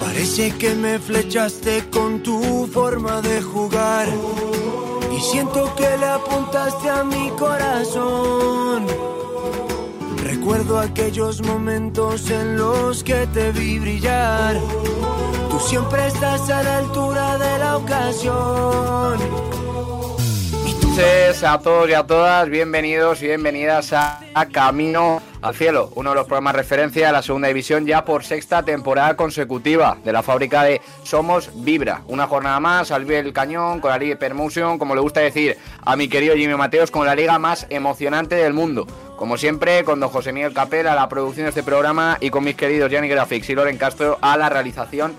Parece que me flechaste con tu forma de jugar. Y siento que le apuntaste a mi corazón. Recuerdo aquellos momentos en los que te vi brillar. Tú siempre estás a la altura de la ocasión. A todos y a todas, bienvenidos y bienvenidas a Camino al Cielo, uno de los programas referencia a la segunda división ya por sexta temporada consecutiva de la fábrica de Somos Vibra. Una jornada más al el cañón con la Liga Permotion, como le gusta decir a mi querido Jimmy Mateos, con la liga más emocionante del mundo. Como siempre, con don José Miguel Capela a la producción de este programa y con mis queridos Gianni Grafix y Loren Castro a la realización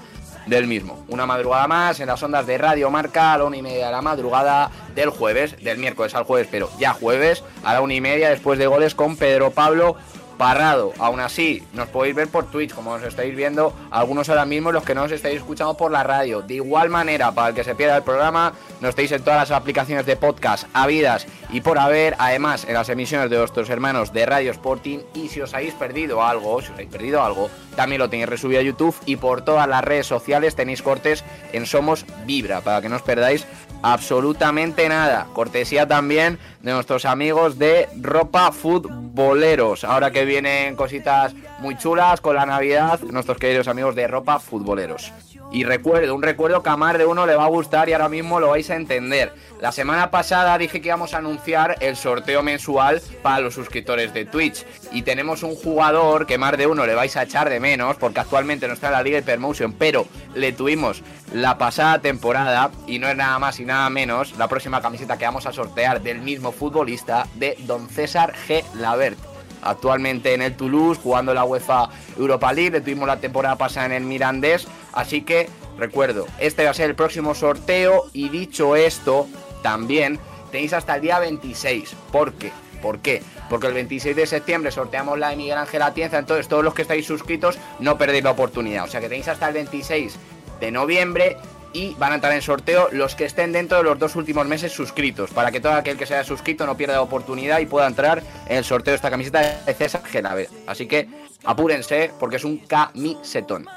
del mismo. Una madrugada más en las ondas de Radio Marca a la una y media de la madrugada del jueves, del miércoles al jueves, pero ya jueves, a la una y media después de goles con Pedro Pablo Parrado. Aún así, nos podéis ver por Twitch, como nos estáis viendo algunos ahora mismo, los que no os estáis escuchando por la radio. De igual manera, para el que se pierda el programa, nos estáis en todas las aplicaciones de podcast habidas y por haber, además en las emisiones de vuestros hermanos de Radio Sporting. Y si os habéis perdido algo, si os habéis perdido algo, también lo tenéis resubido a YouTube y por todas las redes sociales tenéis cortes en Somos Vibra, para que no os perdáis absolutamente nada. Cortesía también de nuestros amigos de Ropa Futboleros. Ahora que vienen cositas muy chulas con la Navidad, nuestros queridos amigos de Ropa Futboleros. Y recuerdo, un recuerdo que a más de uno le va a gustar y ahora mismo lo vais a entender. La semana pasada dije que íbamos a anunciar el sorteo mensual para los suscriptores de Twitch. Y tenemos un jugador que más de uno le vais a echar de menos, porque actualmente no está en la Liga Hypermotion, pero le tuvimos la pasada temporada, y no es nada más y nada menos, la próxima camiseta que vamos a sortear del mismo futbolista de Don César G. Lavert actualmente en el Toulouse, jugando la UEFA Europa League, le tuvimos la temporada pasada en el Mirandés, así que recuerdo, este va a ser el próximo sorteo. Y dicho esto, también tenéis hasta el día 26, ¿por qué? ¿Por qué? Porque el 26 de septiembre sorteamos la de Miguel Ángel Atienza, entonces todos los que estáis suscritos no perdéis la oportunidad, o sea que tenéis hasta el 26 de noviembre y van a entrar en sorteo los que estén dentro de los dos últimos meses suscritos, para que todo aquel que se haya suscrito no pierda oportunidad y pueda entrar en el sorteo de esta camiseta de César Genaver. Así que apúrense porque es un camisetón.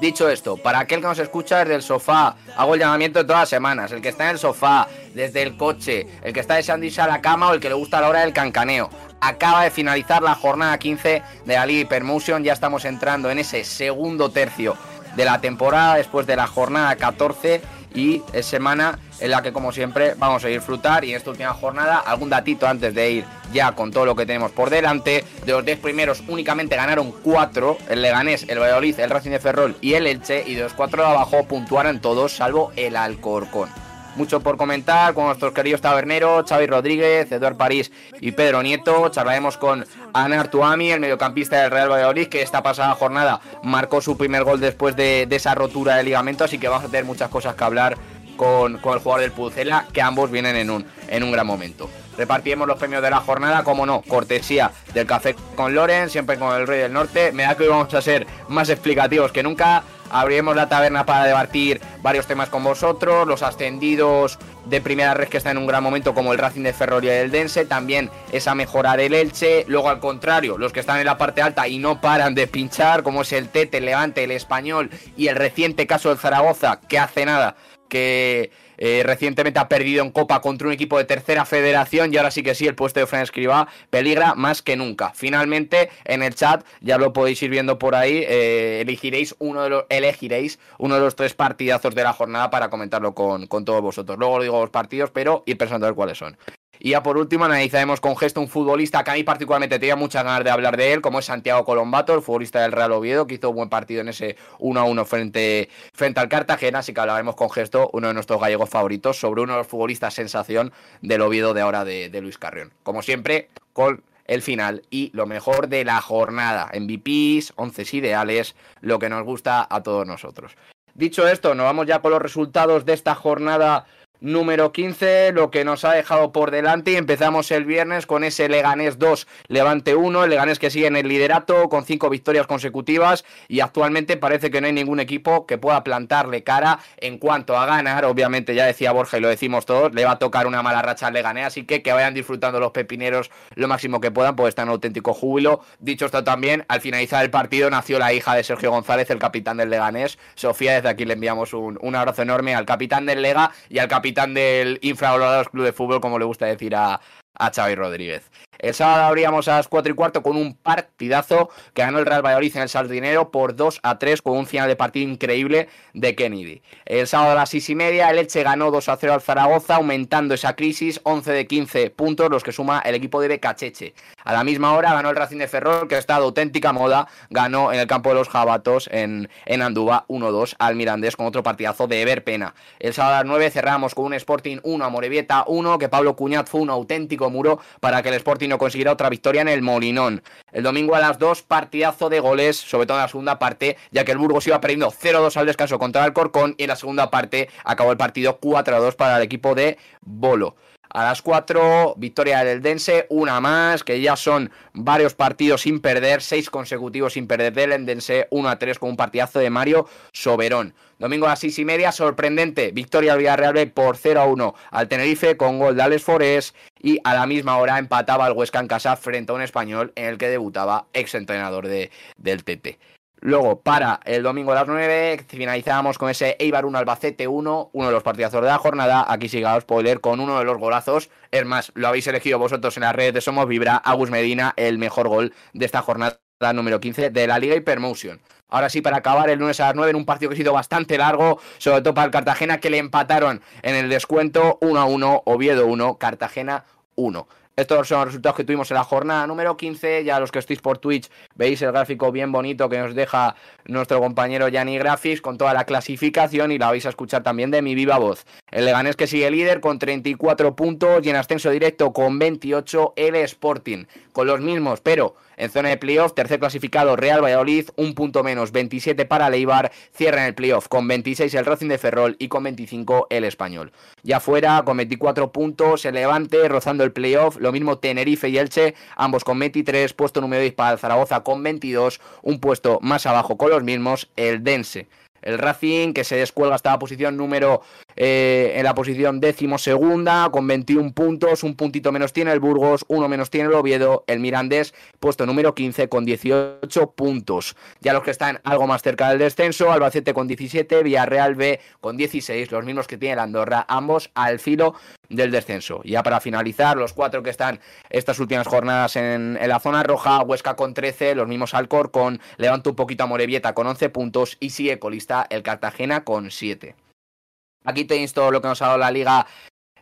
Dicho esto, para aquel que nos escucha desde el sofá, hago el llamamiento de todas las semanas, el que está en el sofá, desde el coche, el que está deseando irse a la cama o el que le gusta la hora del cancaneo. Acaba de finalizar la jornada 15 de la Liga Hypermotion, ya estamos entrando en ese segundo tercio de la temporada después de la jornada 14 y es semana en la que como siempre vamos a disfrutar. Y en esta última jornada algún datito antes de ir ya con todo lo que tenemos por delante. De los 10 primeros únicamente ganaron 4, el Leganés, el Valladolid, el Racing de Ferrol y el Elche. Y de los 4 de abajo puntuaron todos salvo el Alcorcón mucho por comentar con nuestros queridos taberneros, Xavi Rodríguez, Eduard París y Pedro Nieto. Charlaremos con Ana Artuami, el mediocampista del Real Valladolid, que esta pasada jornada marcó su primer gol después de, esa rotura de ligamento, así que vamos a tener muchas cosas que hablar con, con el jugador del Pucela, que ambos vienen en un, en un gran momento. Repartiremos los premios de la jornada, como no, cortesía del café con Loren, siempre con el Rey del Norte. Me da que hoy vamos a ser más explicativos que nunca. Abriremos la taberna para debatir varios temas con vosotros, los ascendidos de primera red que está en un gran momento como el Racing de Ferroria y el Dense, también esa mejora del Elche, luego al contrario, los que están en la parte alta y no paran de pinchar, como es el Tete, el Levante, el Español y el reciente caso del Zaragoza, que hace nada que eh, recientemente ha perdido en Copa contra un equipo de tercera federación y ahora sí que sí, el puesto de Fran Escribá peligra más que nunca. Finalmente, en el chat, ya lo podéis ir viendo por ahí, eh, elegiréis, uno de los, elegiréis uno de los tres partidazos de la jornada para comentarlo con, con todos vosotros. Luego os digo los partidos, pero ir pensando a ver cuáles son. Y ya por último analizaremos con gesto un futbolista que a mí particularmente tenía muchas ganas de hablar de él, como es Santiago Colombato, el futbolista del Real Oviedo, que hizo un buen partido en ese 1 a 1 frente, frente al Cartagena, así que hablaremos con gesto, uno de nuestros gallegos favoritos, sobre uno de los futbolistas sensación del Oviedo de ahora de, de Luis Carrión. Como siempre, con el final y lo mejor de la jornada. MVPs, once ideales, lo que nos gusta a todos nosotros. Dicho esto, nos vamos ya con los resultados de esta jornada número 15, lo que nos ha dejado por delante y empezamos el viernes con ese Leganés 2, Levante 1, el Leganés que sigue en el liderato con cinco victorias consecutivas y actualmente parece que no hay ningún equipo que pueda plantarle cara en cuanto a ganar, obviamente ya decía Borja y lo decimos todos, le va a tocar una mala racha al Leganés, así que que vayan disfrutando los pepineros lo máximo que puedan, pues está en auténtico júbilo. Dicho esto también, al finalizar el partido nació la hija de Sergio González, el capitán del Leganés, Sofía, desde aquí le enviamos un, un abrazo enorme al capitán del Lega y al capitán capitán del infravalorado Club de Fútbol, como le gusta decir a, a Xavi Rodríguez. El sábado abríamos a las 4 y cuarto con un partidazo que ganó el Real Valladolid en el Sardinero por 2 a 3 con un final de partido increíble de Kennedy. El sábado a las 6 y media el Elche ganó 2 a 0 al Zaragoza aumentando esa crisis 11 de 15 puntos los que suma el equipo de Becacheche. A la misma hora ganó el Racing de Ferrol que está de auténtica moda, ganó en el campo de los Jabatos en, en Andúba 1-2 al Mirandés con otro partidazo de Ever Pena. El sábado a las 9 cerramos con un Sporting 1 a Morevieta 1 que Pablo Cuñat fue un auténtico muro para que el Sporting no consiguiera otra victoria en el Molinón. El domingo a las 2, partidazo de goles, sobre todo en la segunda parte, ya que el Burgos iba perdiendo 0-2 al descanso contra el Corcón y en la segunda parte acabó el partido 4-2 para el equipo de Bolo. A las 4, victoria del Dense, una más, que ya son varios partidos sin perder, seis consecutivos sin perder del Endense, 1 a 3 con un partidazo de Mario Soberón. Domingo a las 6 y media, sorprendente, victoria al Villarreal por 0 a 1 al Tenerife con gol de Alex Forés y a la misma hora empataba el Huesca en casa frente a un español en el que debutaba ex entrenador de, del TT. Luego, para el domingo a las 9, finalizábamos con ese Eibar 1 Albacete 1, uno de los partidazos de la jornada. Aquí siga spoiler con uno de los golazos. Es más, lo habéis elegido vosotros en las redes de Somos Vibra, Agus Medina, el mejor gol de esta jornada número 15 de la Liga Hypermotion. Ahora sí, para acabar el lunes a las 9 en un partido que ha sido bastante largo, sobre todo para el Cartagena, que le empataron en el descuento 1 a 1, Oviedo 1, Cartagena 1. Estos son los resultados que tuvimos en la jornada número 15. Ya los que estéis por Twitch veis el gráfico bien bonito que nos deja nuestro compañero Yanni Grafis con toda la clasificación y la vais a escuchar también de mi viva voz. El Leganés que sigue líder con 34 puntos y en ascenso directo con 28 el Sporting. Con los mismos, pero en zona de playoff, tercer clasificado Real Valladolid, un punto menos, 27 para Leibar, cierra en el playoff con 26 el Racing de Ferrol y con 25 el Español. Ya fuera, con 24 puntos, el Levante rozando el playoff, lo mismo Tenerife y Elche, ambos con 23, puesto número 10 para Zaragoza con 22, un puesto más abajo con los mismos, el Dense. El Racing que se descuelga hasta la posición número eh, en la posición décimo segunda con 21 puntos, un puntito menos tiene el Burgos, uno menos tiene el Oviedo, el Mirandés puesto número 15 con 18 puntos. Ya los que están algo más cerca del descenso, Albacete con 17, Villarreal B con 16, los mismos que tiene el Andorra, ambos al filo del descenso. Ya para finalizar, los cuatro que están estas últimas jornadas en, la zona roja, Huesca con 13, los mismos Alcorcón, levanta un poquito a Morevieta con 11 puntos y sigue colista el Cartagena con 7. Aquí tenéis todo lo que nos ha dado la liga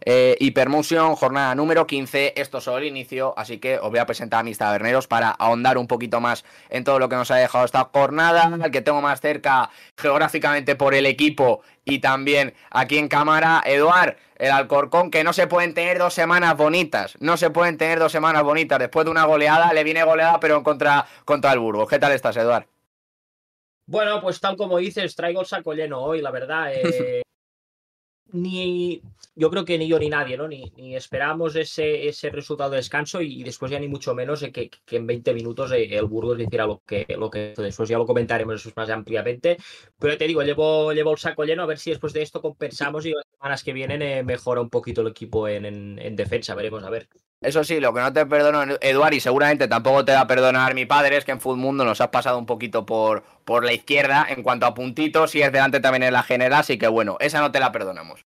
eh, Hypermotion, jornada número 15. Esto es solo el inicio, así que os voy a presentar a mis taberneros para ahondar un poquito más en todo lo que nos ha dejado esta jornada. El que tengo más cerca geográficamente por el equipo y también aquí en cámara, Eduard, el Alcorcón, que no se pueden tener dos semanas bonitas. No se pueden tener dos semanas bonitas. Después de una goleada, le viene goleada, pero contra, contra el Burgos. ¿Qué tal estás, Eduard? Bueno, pues tal como dices, traigo el saco lleno hoy, la verdad. Eh, ni yo creo que ni yo ni nadie, ¿no? Ni, ni esperamos ese, ese resultado de descanso y, después ya ni mucho menos que, que en 20 minutos eh, el Burgos hiciera lo que, lo que después ya lo comentaremos más ampliamente. Pero te digo, llevo, llevo el saco lleno a ver si después de esto compensamos y las semanas que vienen eh, mejora un poquito el equipo en, en, en defensa, veremos a ver. Eso sí, lo que no te perdono, Eduard, y seguramente tampoco te va a perdonar mi padre, es que en Full Mundo nos has pasado un poquito por, por la izquierda en cuanto a puntitos, y es delante también en la general, así que bueno, esa no te la perdonamos.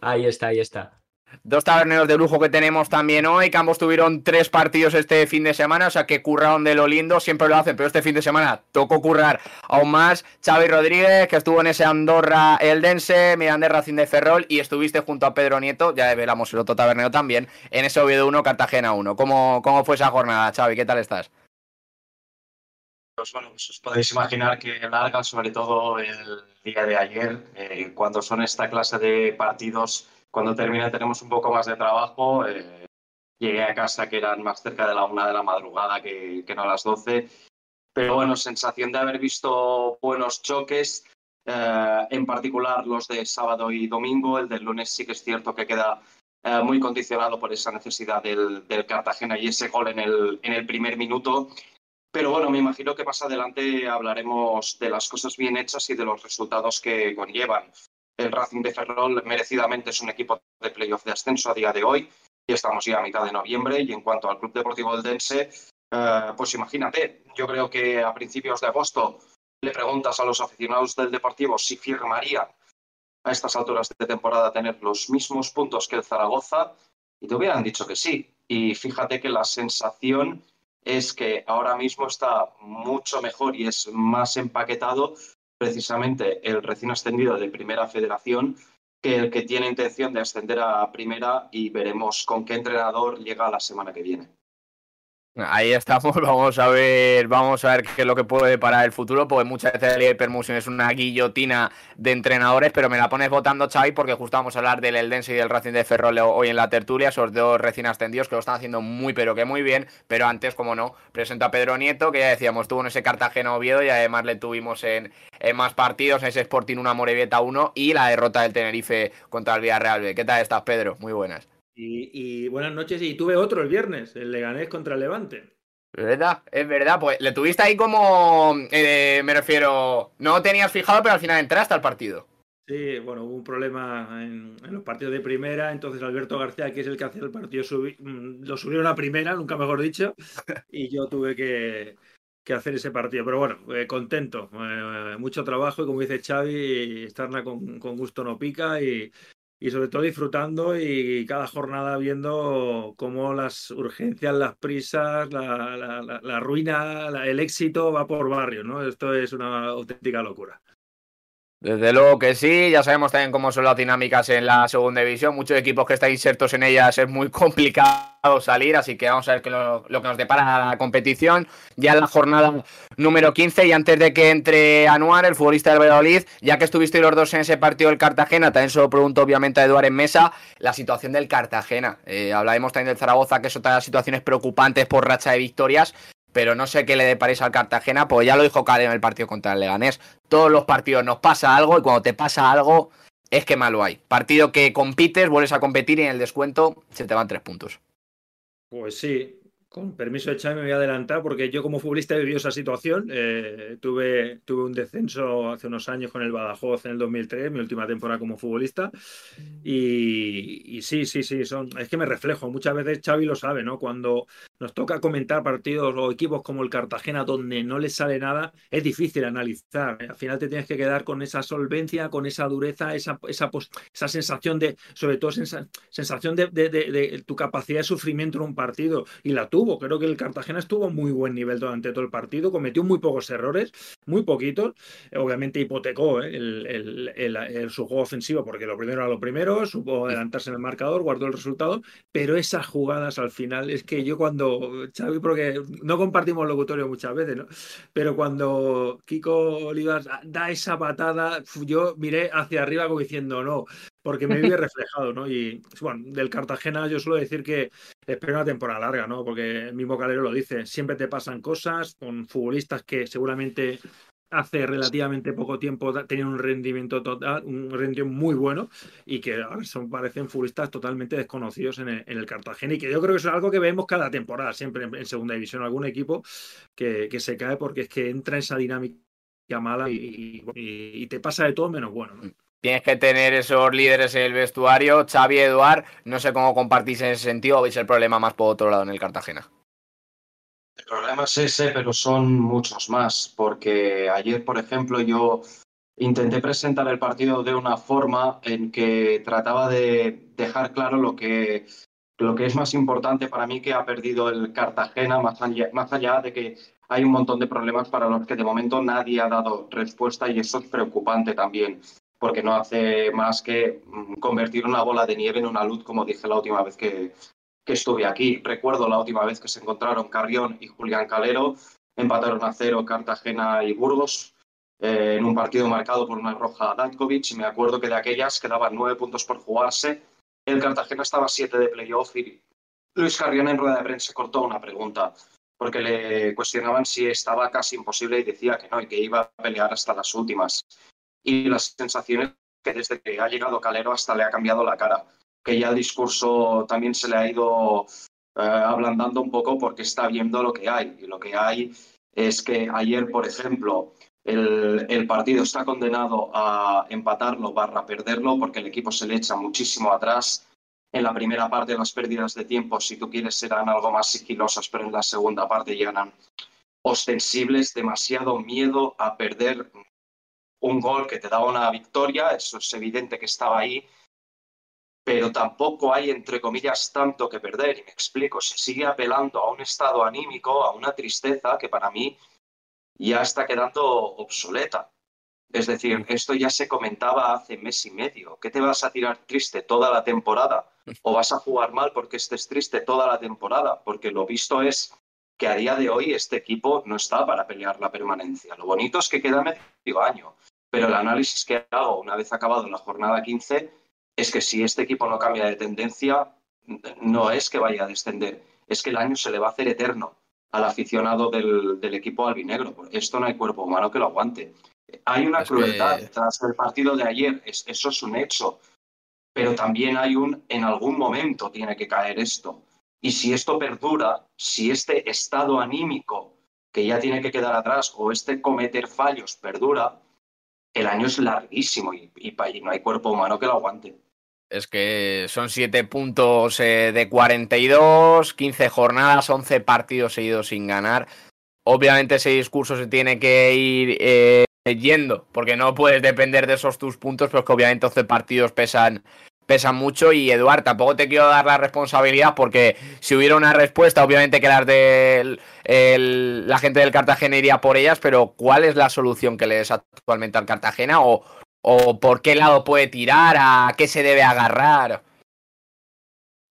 Ahí está, ahí está. Dos taberneros de lujo que tenemos también hoy, que ambos tuvieron tres partidos este fin de semana, o sea que curraron de lo lindo, siempre lo hacen, pero este fin de semana tocó currar aún más. Xavi Rodríguez, que estuvo en ese Andorra Eldense, Miranda Racing de Ferrol, y estuviste junto a Pedro Nieto, ya velamos el otro tabernero también, en ese Oviedo 1, Cartagena 1. ¿Cómo, ¿Cómo fue esa jornada, Xavi? ¿Qué tal estás? Pues bueno, pues os podéis imaginar que larga, sobre todo el día de ayer, eh, cuando son esta clase de partidos cuando termina tenemos un poco más de trabajo. Eh, llegué a casa que eran más cerca de la una de la madrugada que, que no a las doce. Pero bueno, sensación de haber visto buenos choques. eh, en particular los de sábado y domingo. El del lunes sí que es cierto que queda eh, muy condicionado por esa necesidad del, Cartagena y ese gol en el, en el primer minuto. Pero bueno, me imagino que más adelante hablaremos de las cosas bien hechas y de los resultados que conllevan. El Racing de Ferrol merecidamente es un equipo de playoff de ascenso a día de hoy y estamos ya a mitad de noviembre. Y en cuanto al Club Deportivo del Dense, eh, pues imagínate, yo creo que a principios de agosto le preguntas a los aficionados del Deportivo si firmarían a estas alturas de temporada tener los mismos puntos que el Zaragoza y te hubieran dicho que sí. Y fíjate que la sensación es que ahora mismo está mucho mejor y es más empaquetado precisamente el recién ascendido de Primera Federación que el que tiene intención de ascender a Primera y veremos con qué entrenador llega la semana que viene. Ahí estamos, vamos a ver, vamos a ver qué es lo que puede para el futuro, porque muchas veces el Permusión es una guillotina de entrenadores, pero me la pones votando, Xavi, porque justo vamos a hablar del Eldense y del Racing de Ferrol hoy en la tertulia, esos dos recién ascendidos que lo están haciendo muy pero que muy bien, pero antes, como no, presento a Pedro Nieto, que ya decíamos, tuvo en ese Cartagena Oviedo y además le tuvimos en, más partidos, en ese Sporting una Morevieta 1 y la derrota del Tenerife contra el Villarreal ¿Qué tal estás, Pedro? Muy buenas. Y, buenas noches. Y tuve otro el viernes, el Leganés contra el Levante. Es verdad, es verdad. Pues le tuviste ahí como, eh, me refiero, no tenías fijado, pero al final entraste al partido. Sí, bueno, hubo un problema en, los partidos de primera, entonces Alberto García, que es el que hace el partido, mm, lo subieron a primera, nunca mejor dicho, y yo tuve que, hacer ese partido. Pero bueno, eh, contento, eh, mucho trabajo y como dice Xavi, estarla con, con gusto no pica y, y sobre todo disfrutando y cada jornada viendo cómo las urgencias, las prisas, la, la, ruina, el éxito va por barrio, ¿no? Esto es una auténtica locura. Desde luego que sí, ya sabemos también cómo son las dinámicas en la segunda división. Muchos equipos que están insertos en ellas es muy complicado salir, así que vamos a ver lo, que nos depara la competición. Ya en la jornada número 15 y antes de que entre Anuar, el futbolista del Valladolid, ya que estuviste los dos en ese partido del Cartagena, también se lo pregunto obviamente a Eduard en mesa, la situación del Cartagena. Eh, hablaremos también del Zaragoza, que de las situaciones preocupantes por racha de victorias, pero no sé qué le deparéis al Cartagena, pues ya lo dijo Cade en el partido contra el Leganés. Todos los partidos nos pasa algo y cuando te pasa algo es que malo hay. Partido que compites, vuelves a competir y en el descuento se te van tres puntos. Pues sí, con permiso de Xavi me voy a adelantar porque yo como futbolista he vivido esa situación. Eh, tuve, tuve un descenso hace unos años con el Badajoz en el 2003, mi última temporada como futbolista. Y, sí, sí, sí, son, es que me reflejo. Muchas veces Xavi lo sabe, ¿no? Cuando nos toca comentar partidos o equipos como el Cartagena donde no les sale nada, es difícil analizar. Al final te tienes que quedar con esa solvencia, con esa dureza, esa, esa, esa sensación de, sobre todo sensación de, de, de, tu capacidad de sufrimiento en un partido. Y la tuvo. Creo que el Cartagena estuvo a muy buen nivel durante todo el partido, cometió muy pocos errores, muy poquitos. Obviamente hipotecó ¿eh? el, el, su juego ofensivo porque lo primero era lo primero, supo adelantarse en el marcador, guardó el resultado, pero esas jugadas al final es que yo cuando Xavi, porque no compartimos locutorio muchas veces, ¿no? Pero cuando Kiko Olivas da esa patada, yo miré hacia arriba como diciendo no, porque me vi reflejado, ¿no? Y bueno, del Cartagena yo suelo decir que espero una temporada larga, ¿no? Porque el mismo Calero lo dice, siempre te pasan cosas con futbolistas que seguramente hace relativamente poco tiempo tenían un rendimiento total, un rendimiento muy bueno y que ahora son, parecen futbolistas totalmente desconocidos en el, Cartagena y que yo creo que eso es algo que vemos cada temporada, siempre en, segunda división, algún equipo que, se cae porque es que entra en esa dinámica mala y, te pasa de todo menos bueno. Tienes que tener esos líderes en el vestuario. Xavi, Eduard, no sé cómo compartís en ese sentido o veis el problema más por otro lado en el Cartagena. El problema es ese, pero son muchos más, porque ayer, por ejemplo, yo intenté presentar el partido de una forma en que trataba de dejar claro lo que, lo que es más importante para mí que ha perdido el Cartagena, más allá, más allá de que hay un montón de problemas para los que de momento nadie ha dado respuesta y eso es preocupante también, porque no hace más que mm, convertir una bola de nieve en una luz, como dije la última vez que, estuve aquí. Recuerdo la última vez que se encontraron Carrión y Julián Calero, empataron a cero Cartagena y Burgos eh, en un partido marcado por una roja a Dankovic y me acuerdo que de aquellas quedaban nueve puntos por jugarse. El Cartagena estaba siete de playoff y Luis Carrión en rueda de prensa cortó una pregunta porque le cuestionaban si estaba casi imposible y decía que no y que iba a pelear hasta las últimas. Y las sensaciones que desde que ha llegado Calero hasta le ha cambiado la cara, que ya el discurso también se le ha ido eh, ablandando un poco porque está viendo lo que hay. Y lo que hay es que ayer, por ejemplo, el, el, partido está condenado a empatarlo barra perderlo porque el equipo se le echa muchísimo atrás. En la primera parte las pérdidas de tiempo, si tú quieres, serán algo más sigilosas, pero en la segunda parte ya eran ostensibles, demasiado miedo a perder un gol que te daba una victoria, eso es evidente que estaba ahí, pero tampoco hay, entre comillas, tanto que perder. Y me explico, se sigue apelando a un estado anímico, a una tristeza que para mí ya está quedando obsoleta. Es decir, esto ya se comentaba hace mes y medio. ¿Qué te vas a tirar triste toda la temporada? ¿O vas a jugar mal porque estés triste toda la temporada? Porque lo visto es que a día de hoy este equipo no está para pelear la permanencia. Lo bonito es que queda medio año, pero el análisis que hago una vez acabado la jornada 15 es que si este equipo no cambia de tendencia, no es que vaya a descender, es que el año se le va a hacer eterno al aficionado del, del equipo albinegro. Esto no hay cuerpo humano que lo aguante. Hay una crueldad tras el partido de ayer, eso es un hecho, pero también hay un, en algún momento tiene que caer esto. Y si esto perdura, si este estado anímico que ya tiene que quedar atrás o este cometer fallos perdura, el año es larguísimo y, y, no hay cuerpo humano que lo aguante. Es que son siete puntos eh, de 42, 15 jornadas, 11 partidos seguidos sin ganar. Obviamente ese discurso se tiene que ir eh, yendo, porque no puedes depender de esos tus puntos, pero que obviamente 11 partidos pesan pesa mucho. Y Eduard, tampoco te quiero dar la responsabilidad porque si hubiera una respuesta, obviamente que las de la gente del Cartagena iría por ellas, pero ¿cuál es la solución que le des actualmente al Cartagena? ¿O, o por qué lado puede tirar? ¿A qué se debe agarrar?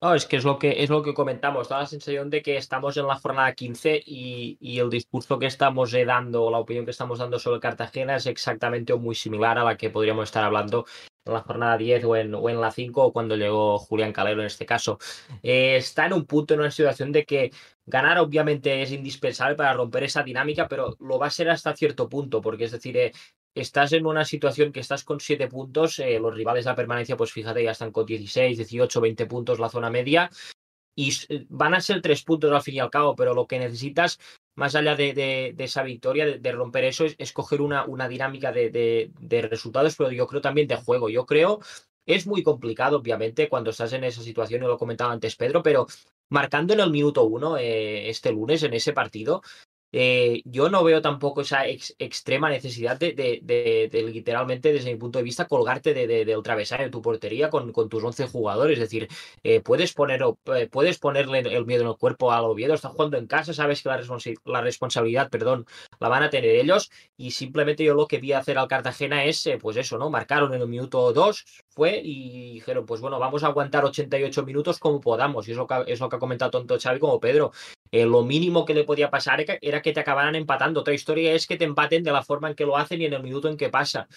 No, es que es lo que es lo que comentamos, da la sensación de que estamos en la jornada 15 y, y el discurso que estamos dando, la opinión que estamos dando sobre Cartagena es exactamente o muy similar a la que podríamos estar hablando en la jornada 10 o en, o en la 5 o cuando llegó Julián Calero en este caso. Eh, está en un punto, en una situación de que ganar obviamente es indispensable para romper esa dinámica, pero lo va a ser hasta cierto punto, porque es decir, eh, estás en una situación que estás con 7 puntos, eh, los rivales de la permanencia, pues fíjate, ya están con 16, 18, 20 puntos la zona media. Y van a ser tres puntos al fin y al cabo, pero lo que necesitas más allá de, esa victoria, de, romper eso, es escoger una, dinámica de, resultados, pero yo creo también de juego. Yo creo, es muy complicado, obviamente, cuando estás en esa situación, y lo comentaba antes Pedro, pero marcando en el minuto uno eh, este lunes en ese partido, eh, yo no veo tampoco esa extrema necesidad de, literalmente, desde mi punto de vista, colgarte del travesaño de tu portería con, tus 11 jugadores. Es decir, eh, puedes, poner, eh, puedes ponerle el miedo en el cuerpo al Oviedo, está jugando en casa, sabes que la, la, responsabilidad perdón, la van a tener ellos y simplemente yo lo que vi hacer al Cartagena es, pues eso, ¿no? Marcaron en el minuto 2, fue y dijeron, pues bueno, vamos a aguantar 88 minutos como podamos. Y es lo que, es lo que ha comentado tanto Xavi como Pedro. Eh, lo mínimo que le podía pasar era que te acabaran empatando. Otra historia es que te empaten de la forma en que lo hacen y en el minuto en que pasa.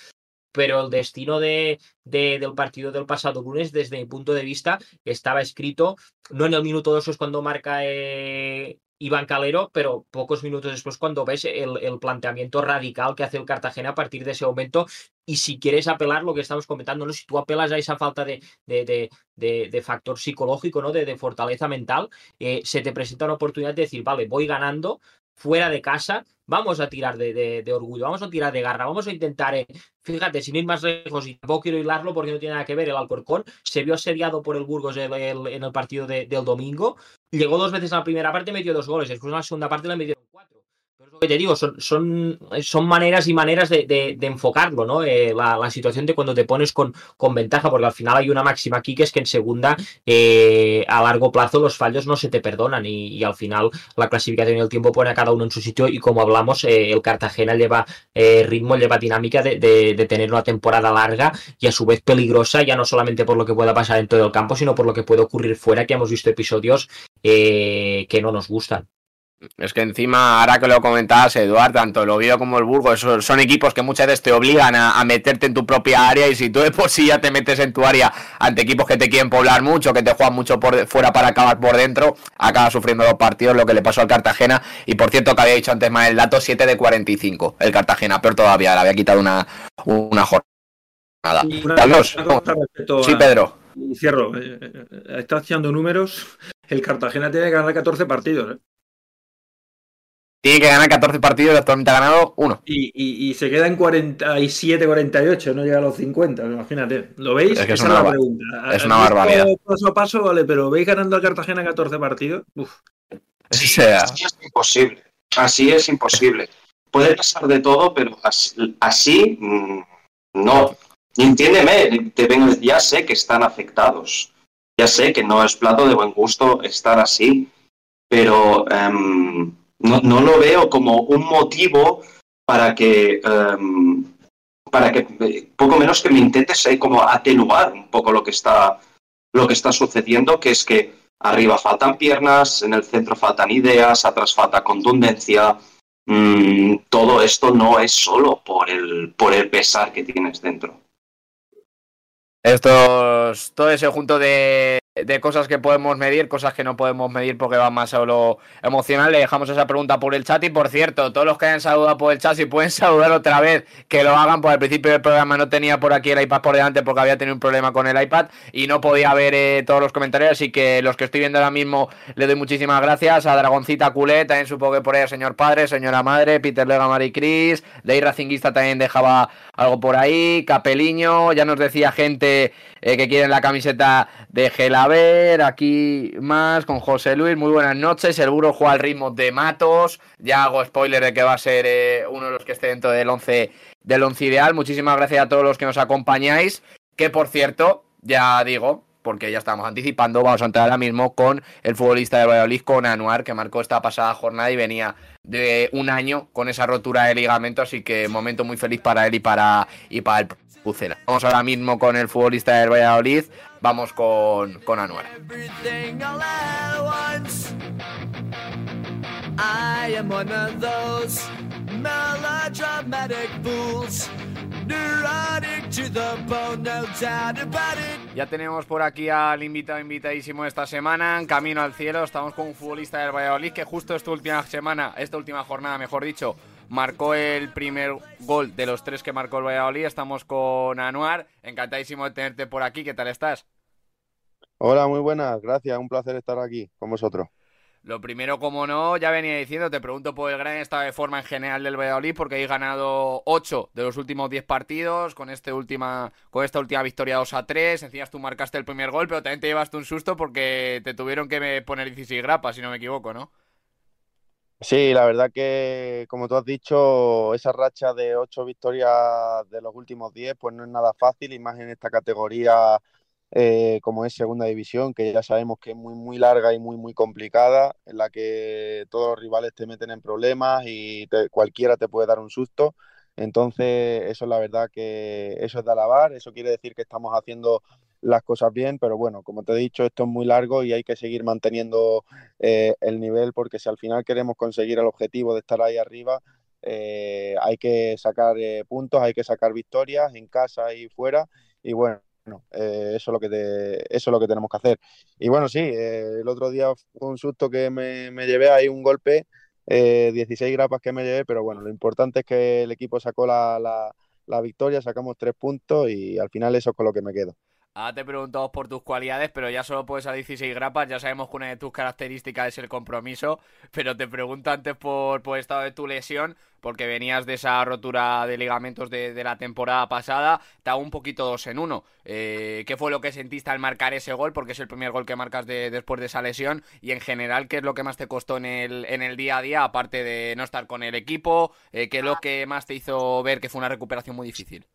Pero el destino de, del partido del pasado lunes, desde mi punto de vista, estaba escrito, no en el minuto 2 es cuando marca eh, Iván Calero, pero pocos minutos después cuando ves el, planteamiento radical que hace el Cartagena a partir de ese momento y si quieres apelar lo que estamos comentando, ¿no? si tú apelas a esa falta de, factor psicológico, ¿no? de, fortaleza mental, eh, se te presenta una oportunidad de decir, vale, voy ganando, fuera de casa, vamos a tirar de, orgullo, vamos a tirar de garra, vamos a intentar, eh, fíjate, sin ir más lejos, y tampoco quiero hilarlo porque no tiene nada que ver, el Alcorcón se vio asediado por el Burgos en el partido del domingo, llegó dos veces a la primera parte, metió dos goles, después en la segunda parte le te digo, son, son, son maneras y maneras de, enfocarlo, ¿no? Eh, la, situación de cuando te pones con, con, ventaja, porque al final hay una máxima aquí que es que en segunda, eh, a largo plazo, los fallos no se te perdonan y, al final la clasificación y el tiempo pone a cada uno en su sitio y como hablamos, eh, el Cartagena lleva ritmo, lleva dinámica de, de, tener una temporada larga y a su vez peligrosa, ya no solamente por lo que pueda pasar dentro del campo, sino por lo que puede ocurrir fuera, que hemos visto episodios que no nos gustan. Es que encima, ahora que lo comentabas, Eduard, tanto el Oviedo como el Burgos son, equipos que muchas veces te obligan a, meterte en tu propia área y si tú de por sí ya te metes en tu área ante equipos que te quieren poblar mucho, que te juegan mucho por fuera para acabar por dentro, acabas sufriendo los partidos, lo que le pasó al Cartagena. Y por cierto, que había dicho antes más el dato, 7 de 45 el Cartagena, pero todavía le había quitado una, una jornada. Carlos, sí, Pedro. Y cierro. Eh, eh, está haciendo números. El Cartagena tiene que ganar 14 partidos. ¿eh? Tiene que ganar 14 partidos y actualmente ha ganado uno. Y, se queda en 47, 48, no llega a los 50, imagínate. ¿Lo veis? Es, Esa es, una, la pregunta. Es una barbaridad. Paso a paso, vale, pero ¿veis ganando al Cartagena 14 partidos? Uf. Sí, así es imposible. Así es imposible. Puede pasar de todo, pero así, mm, no. entiéndeme, te vengo, ya sé que están afectados. Ya sé que no es plato de buen gusto estar así, pero em, no, no, lo veo como un motivo para que, em, para que poco menos que me intentes como atenuar un poco lo que está, lo que está sucediendo, que es que arriba faltan piernas, en el centro faltan ideas, atrás falta contundencia. Mm, todo esto no es solo por el, por el pesar que tienes dentro. Estos, todo ese junto de, de cosas que podemos medir, cosas que no podemos medir porque van más a lo emocional. Le dejamos esa pregunta por el chat y por cierto, todos los que hayan saludado por el chat, si pueden saludar otra vez, que lo hagan, pues al principio del programa no tenía por aquí el iPad por delante porque había tenido un problema con el iPad y no podía ver eh, todos los comentarios, así que los que estoy viendo ahora mismo le doy muchísimas gracias a Dragoncita Culet, también supongo que por ahí señor padre, señora madre, Peter Lega, Mari Cris, Ley Racinguista también dejaba algo por ahí, Capeliño, ya nos decía gente eh, que quieren la camiseta de Gelaber, aquí más con José Luis, muy buenas noches, el Buro juega al ritmo de Matos, ya hago spoiler de que va a ser eh, uno de los que esté dentro del 11 del once ideal, muchísimas gracias a todos los que nos acompañáis, que por cierto, ya digo, porque ya estamos anticipando, vamos a entrar ahora mismo con el futbolista de Valladolid, con Anuar, que marcó esta pasada jornada y venía de un año con esa rotura de ligamento, así que momento muy feliz para él y para, y para el Pucela. Vamos ahora mismo con el futbolista del Valladolid. Vamos con, con Anuar. I am one of those melodramatic fools. Ya tenemos por aquí al invitado invitadísimo esta semana, en Camino al Cielo. Estamos con un futbolista del Valladolid que justo esta última semana, esta última jornada, mejor dicho, marcó el primer gol de los tres que marcó el Valladolid. Estamos con Anuar. Encantadísimo de tenerte por aquí. ¿Qué tal estás? Hola, muy buenas. Gracias. Un placer estar aquí con vosotros. Lo primero, como no, ya venía diciendo, te pregunto por el gran estado de forma en general del Valladolid, porque hay ganado 8 de los últimos 10 partidos, con, este última, con esta última victoria 2 a 3. Encima tú marcaste el primer gol, pero también te llevaste un susto porque te tuvieron que poner 16 grapas, si no me equivoco, ¿no? Sí, la verdad que, como tú has dicho, esa racha de 8 victorias de los últimos 10, pues no es nada fácil, y más en esta categoría eh, como es Segunda División, que ya sabemos que es muy, muy larga y muy, muy complicada, en la que todos los rivales te meten en problemas y cualquiera te puede dar un susto. Entonces, eso es la verdad que eso es de alabar, eso quiere decir que estamos haciendo las cosas bien, pero bueno, como te he dicho, esto es muy largo y hay que seguir manteniendo eh, el nivel porque si al final queremos conseguir el objetivo de estar ahí arriba, eh, hay que sacar puntos, hay que sacar victorias en casa y fuera y bueno, bueno, eh, eso, es lo que eso es lo que tenemos que hacer. Y bueno, sí, eh, el otro día fue un susto que me, llevé ahí un golpe, 16 eh, grapas que me llevé, pero bueno, lo importante es que el equipo sacó la, la victoria, sacamos tres puntos y al final eso es con lo que me quedo. Ahora te preguntamos por tus cualidades, pero ya solo puedes a 16 grapas. Ya sabemos que una de tus características es el compromiso. Pero te pregunto antes por, por el estado de tu lesión, porque venías de esa rotura de ligamentos de, la temporada pasada. Te hago un poquito dos en uno. Eh, ¿Qué fue lo que sentiste al marcar ese gol? Porque es el primer gol que marcas después de esa lesión. Y en general, ¿qué es lo que más te costó en el, en el día a día? Aparte de no estar con el equipo, eh, ¿qué es lo que más te hizo ver que fue una recuperación muy difícil?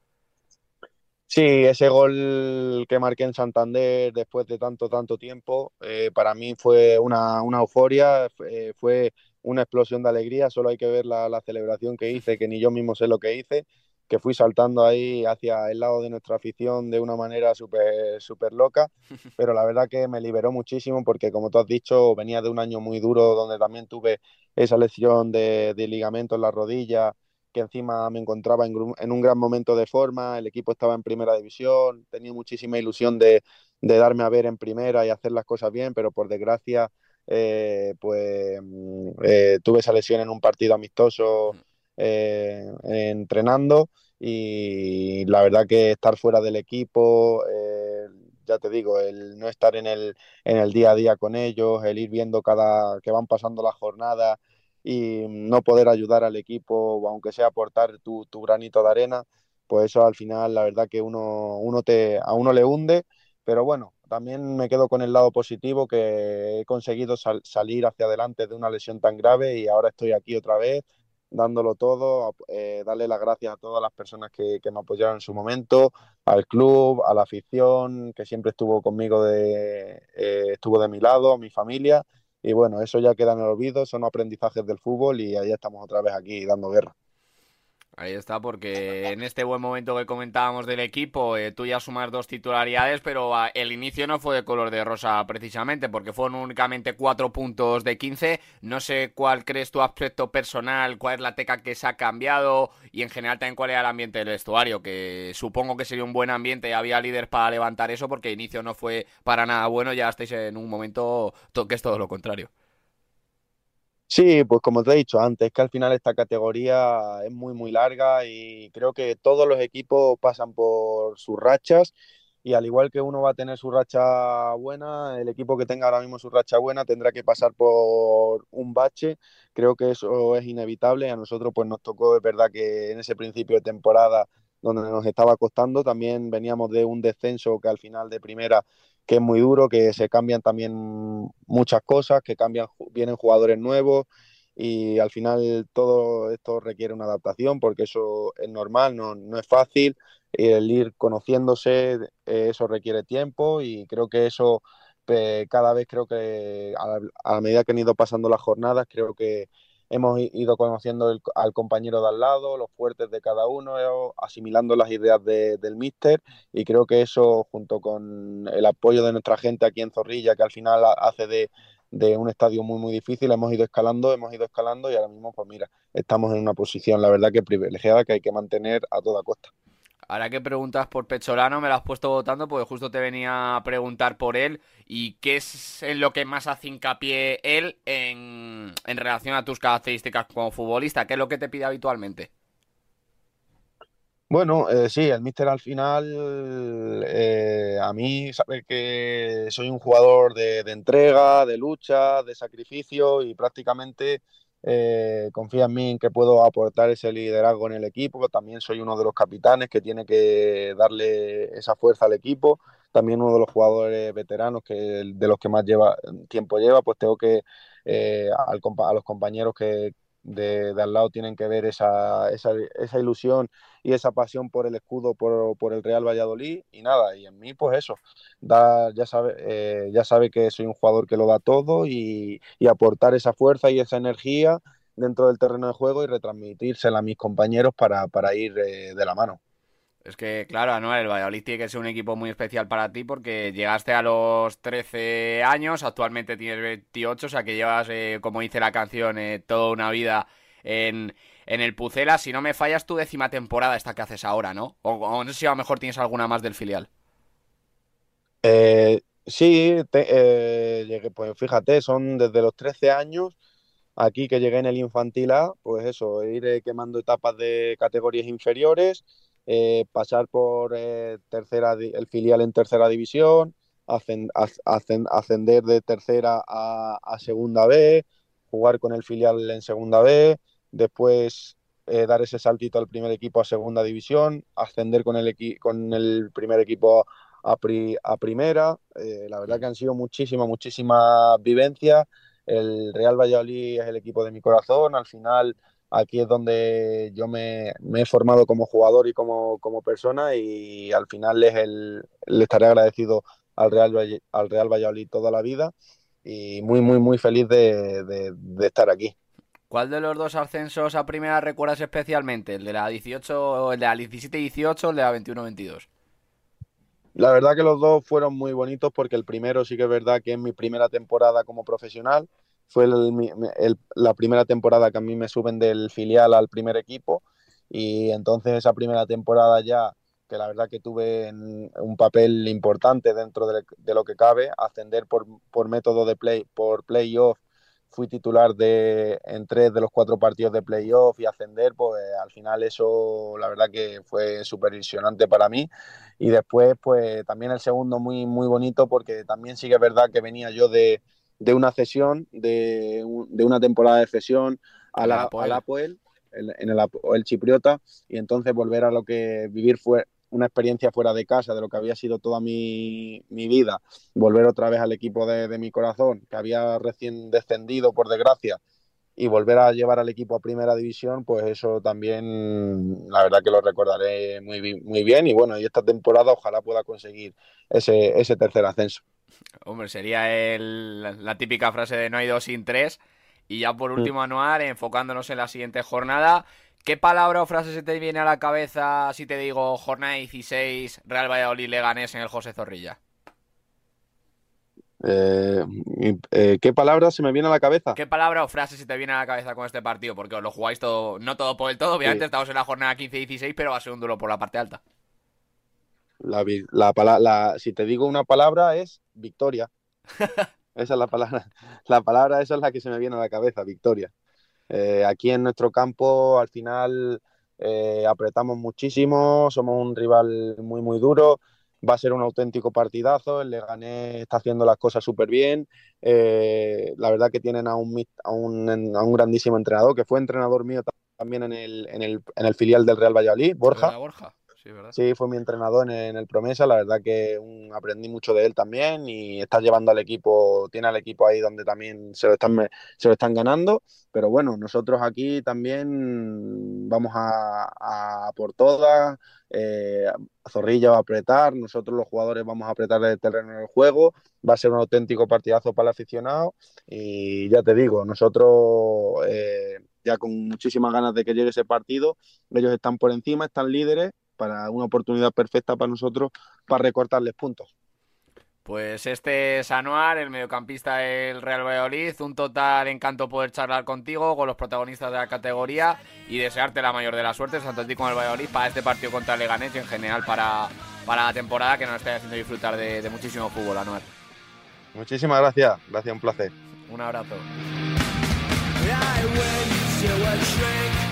Sí, ese gol que marqué en Santander después de tanto, tanto tiempo, eh, para mí fue una, euforia, eh, fue una explosión de alegría, solo hay que ver la, celebración que hice, que ni yo mismo sé lo que hice, que fui saltando ahí hacia el lado de nuestra afición de una manera súper super loca, pero la verdad que me liberó muchísimo porque como tú has dicho, venía de un año muy duro donde también tuve esa lesión de, de ligamento en la rodilla, que encima me encontraba en, un gran momento de forma, el equipo estaba en primera división, tenía muchísima ilusión de, darme a ver en primera y hacer las cosas bien, pero por desgracia eh, pues mm, eh, tuve esa lesión en un partido amistoso mm. eh, entrenando y la verdad que estar fuera del equipo, eh, ya te digo, el no estar en el, en el día a día con ellos, el ir viendo cada que van pasando las jornadas y no poder ayudar al equipo, aunque sea aportar tu, tu granito de arena, pues eso al final la verdad que uno, uno te, a uno le hunde, pero bueno, también me quedo con el lado positivo que he conseguido salir hacia adelante de una lesión tan grave y ahora estoy aquí otra vez dándolo todo, eh, darle las gracias a todas las personas que, me apoyaron en su momento, al club, a la afición, que siempre estuvo conmigo, de, eh, estuvo de mi lado, a mi familia. Y bueno, eso ya queda en el olvido, son aprendizajes del fútbol y ahí estamos otra vez aquí dando guerra. Ahí está, porque en este buen momento que comentábamos del equipo, eh, tú ya sumas dos titularidades, pero ah, el inicio no fue de color de rosa precisamente, porque fueron únicamente cuatro puntos de 15. No sé cuál crees tu aspecto personal, cuál es la teca que se ha cambiado y en general también cuál era el ambiente del vestuario, que supongo que sería un buen ambiente y había líderes para levantar eso, porque el inicio no fue para nada bueno, ya estáis en un momento que es todo lo contrario. Sí, pues como te he dicho antes, que al final esta categoría es muy, muy larga y creo que todos los equipos pasan por sus rachas y al igual que uno va a tener su racha buena, el equipo que tenga ahora mismo su racha buena tendrá que pasar por un bache. Creo que eso es inevitable. A nosotros pues nos tocó, es verdad que en ese principio de temporada donde nos estaba costando, también veníamos de un descenso que al final de primera que es muy duro, que se cambian también muchas cosas, que cambian, vienen jugadores nuevos y al final todo esto requiere una adaptación porque eso es normal, no, no es fácil. El ir conociéndose, eh, eso requiere tiempo y creo que eso cada vez creo que a, a medida que han ido pasando las jornadas, creo que hemos ido conociendo al compañero de al lado, los fuertes de cada uno, asimilando las ideas del míster y creo que eso junto con el apoyo de nuestra gente aquí en Zorrilla, que al final hace de, de un estadio muy muy difícil, hemos ido escalando, hemos ido escalando y ahora mismo pues mira, estamos en una posición la verdad que privilegiada que hay que mantener a toda costa. Ahora que preguntas por Pecholano, me lo has puesto votando porque justo te venía a preguntar por él y qué es en lo que más hace hincapié él en, relación a tus características como futbolista. ¿Qué es lo que te pide habitualmente? Bueno, eh, sí, el míster al final, eh, a mí sabe que soy un jugador de entrega, de lucha, de sacrificio y prácticamente eh, confía en mí en que puedo aportar ese liderazgo en el equipo. También soy uno de los capitanes que tiene que darle esa fuerza al equipo. También uno de los jugadores veteranos que de los que más lleva tiempo lleva, pues tengo que eh, a los compañeros que, de, al lado tienen que ver esa, esa, esa, ilusión y esa pasión por el escudo, por, por, el Real Valladolid y nada, y en mí pues eso, da, ya, sabe, eh, ya sabe que soy un jugador que lo da todo y, y, aportar esa fuerza y esa energía dentro del terreno de juego y retransmitírsela a mis compañeros para, para ir eh, de la mano. Es que, claro, Anuel, el Valladolid tiene que ser un equipo muy especial para ti porque llegaste a los 13 años, actualmente tienes 28, o sea que llevas, eh, como dice la canción, eh, toda una vida en, el Pucela. Si no me fallas, tu décima temporada esta que haces ahora, ¿no? O, no sé si a lo mejor tienes alguna más del filial. Eh, sí, llegué, pues fíjate, son desde los 13 años aquí que llegué en el infantil A, pues eso, ir quemando etapas de categorías inferiores eh, pasar por eh, tercera, el filial en tercera división, ascender de tercera a, segunda B, jugar con el filial en segunda B, después eh, dar ese saltito al primer equipo a segunda división, ascender con el, con el primer equipo a, a primera. la verdad que han sido muchísimas, muchísimas vivencias. El Real Valladolid es el equipo de mi corazón. Al final aquí es donde yo me, he formado como jugador y como, persona y al final es el, le estaré agradecido al Real, al Real Valladolid toda la vida y muy, muy, muy feliz de, estar aquí. ¿Cuál de los dos ascensos a primera recuerdas especialmente? ¿El de la 18, el de la 17-18 o el de la 21-22? La verdad que los dos fueron muy bonitos porque el primero sí que es verdad que es mi primera temporada como profesional fue la primera temporada que a mí me suben del filial al primer equipo y entonces esa primera temporada ya, que la verdad que tuve un papel importante dentro de, lo que cabe, ascender por, método de play, por playoff fui titular de, en tres de los cuatro partidos de playoff y ascender, pues al final eso la verdad que fue súper ilusionante para mí. Y después, pues también el segundo muy, muy bonito porque también sí que es verdad que venía yo de, de una cesión, de, de, una temporada de cesión a la, al Apoel, en el, el Chipriota, y entonces volver a lo que vivir fue una experiencia fuera de casa, de lo que había sido toda mi, vida, volver otra vez al equipo de, mi corazón, que había recién descendido, por desgracia, y volver a llevar al equipo a primera división, pues eso también, la verdad que lo recordaré muy, muy bien. Y bueno, y esta temporada ojalá pueda conseguir ese, ese tercer ascenso. Hombre, sería la típica frase de no hay dos sin tres. Y ya por último, Anuar, enfocándonos en la siguiente jornada, ¿Qué palabra o frase se te viene a la cabeza si te digo jornada 16, Real Valladolid Leganés en el José Zorrilla? Eh, eh, ¿Qué palabra se me viene a la cabeza? ¿Qué palabra o frase se te viene a la cabeza con este partido? Porque os lo jugáis todo, no todo por el todo, obviamente estamos en la jornada 15-16, pero va a ser un duro por la parte alta. La, la, si te digo una palabra es victoria. esa es la palabra. La palabra esa es la que se me viene a la cabeza, victoria. Eh, aquí en nuestro campo al final eh, apretamos muchísimo, somos un rival muy muy duro, va a ser un auténtico partidazo, el Leganés está haciendo las cosas súper bien, eh, la verdad que tienen a un, a, un, a un, grandísimo entrenador, que fue entrenador mío también en el, en el, en el filial del Real Valladolid, Borja. Borja. Sí, fue mi entrenador en, el Promesa, la verdad que aprendí mucho de él también y está llevando al equipo, tiene al equipo ahí donde también se lo están, se lo están ganando, pero bueno, nosotros aquí también vamos a, por todas, eh, Zorrilla va a apretar, nosotros los jugadores vamos a apretar el terreno en el juego, va a ser un auténtico partidazo para el aficionado y ya te digo, nosotros eh, ya con muchísimas ganas de que llegue ese partido, ellos están por encima, están líderes para una oportunidad perfecta para nosotros para recortarles puntos. Pues este es Anuar, el mediocampista del Real Valladolid. Un total encanto poder charlar contigo, con los protagonistas de la categoría y desearte la mayor de las suertes, tanto a ti como al Valladolid, para este partido contra el Leganés y en general para, para la temporada que nos esté haciendo disfrutar de, de muchísimo fútbol, Anuar. Muchísimas gracias, gracias, un placer. Un abrazo.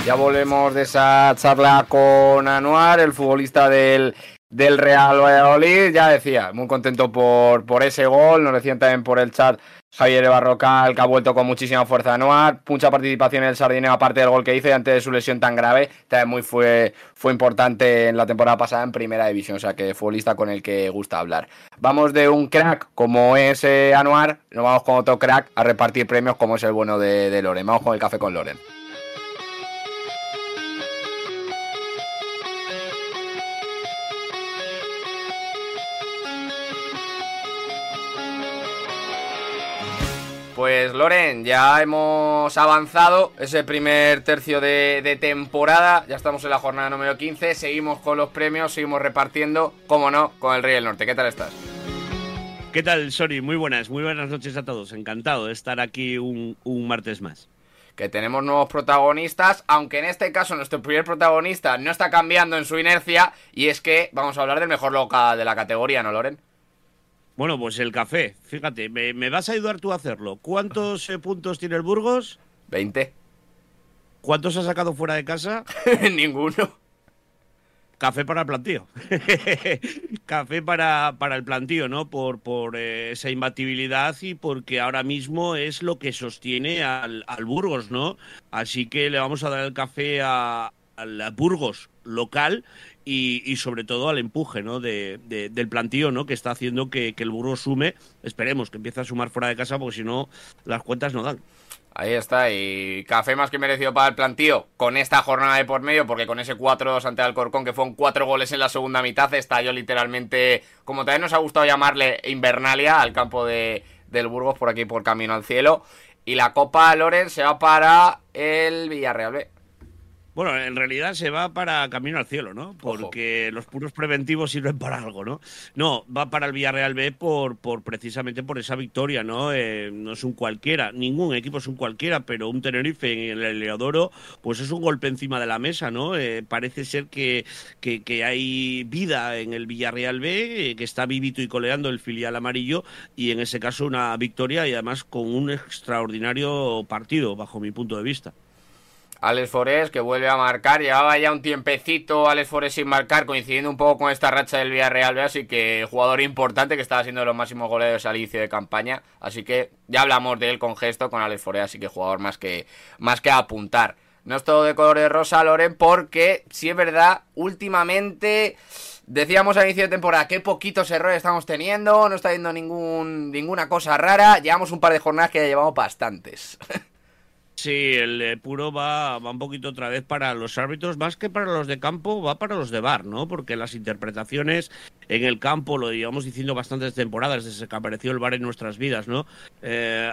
Ya volvemos de esa charla con Anuar, el futbolista del, del Real Valladolid. Ya decía, muy contento por, por ese gol. Nos decían también por el chat Javier Barrocal, que ha vuelto con muchísima fuerza Anuar. Mucha participación en el Sardineo, aparte del gol que hizo y antes de su lesión tan grave. También muy fue, fue importante en la temporada pasada en Primera División. O sea que futbolista con el que gusta hablar. Vamos de un crack como es eh, Anuar. Nos vamos con otro crack a repartir premios como es el bueno de Loren. Vamos con el café con Loren. Pues Loren, ya hemos avanzado ese primer tercio de, temporada, ya estamos en la jornada número 15, seguimos con los premios, seguimos repartiendo, como no, con el Rey del Norte. ¿Qué tal estás? ¿Qué tal, Sori? Muy buenas, muy buenas noches a todos. Encantado de estar aquí un, un martes más que tenemos nuevos protagonistas, aunque en este caso nuestro primer protagonista no está cambiando en su inercia, y es que vamos a hablar del mejor local de la categoría, ¿no, Loren? Bueno, pues el café, fíjate, me, vas a ayudar tú a hacerlo. ¿Cuántos eh, puntos tiene el Burgos? 20. ¿Cuántos ha sacado fuera de casa? Ninguno. Café para el plantío. Café para, para, el plantío, ¿no? Por, por eh, esa imbatibilidad y porque ahora mismo es lo que sostiene al, al Burgos, ¿no? Así que le vamos a dar el café a, al Burgos local y, sobre todo al empuje ¿no? de, del plantío ¿no? que está haciendo que, el Burgos sume. Esperemos que empiece a sumar fuera de casa porque si no las cuentas no dan. Ahí está, y café más que merecido para el plantío con esta jornada de por medio, porque con ese 4-2 ante Alcorcón, que fueron cuatro goles en la segunda mitad, estalló literalmente, como también nos ha gustado llamarle, Invernalia al campo de, del Burgos, por aquí por Camino al Cielo. Y la Copa Loren se va para el Villarreal Bueno, en realidad se va para camino al cielo, ¿no? Porque los puros preventivos sirven para algo, ¿no? No, va para el Villarreal B por, por precisamente por esa victoria, ¿no? Eh, no es un cualquiera, ningún equipo es un cualquiera, pero un Tenerife en el Leodoro, pues es un golpe encima de la mesa, ¿no? Eh, parece ser que, que, hay vida en el Villarreal B, eh, que está vivito y coleando el filial amarillo, y en ese caso una victoria y además con un extraordinario partido, bajo mi punto de vista. Alex Forés que vuelve a marcar, llevaba ya un tiempecito Alex Forés sin marcar, coincidiendo un poco con esta racha del Villarreal, así que jugador importante que estaba haciendo los máximos goleadores al inicio de campaña, así que ya hablamos de él con gesto con Alex Forés, así que jugador más que, más que apuntar. No es todo de color de rosa, Loren, porque si es verdad, últimamente decíamos al inicio de temporada qué poquitos errores estamos teniendo, no está viendo ningún, ninguna cosa rara, llevamos un par de jornadas que ya llevamos bastantes. Sí, el puro va, va un poquito otra vez para los árbitros, más que para los de campo, va para los de bar, ¿no? Porque las interpretaciones en el campo, lo llevamos diciendo bastantes temporadas desde que apareció el bar en nuestras vidas, ¿no? Eh,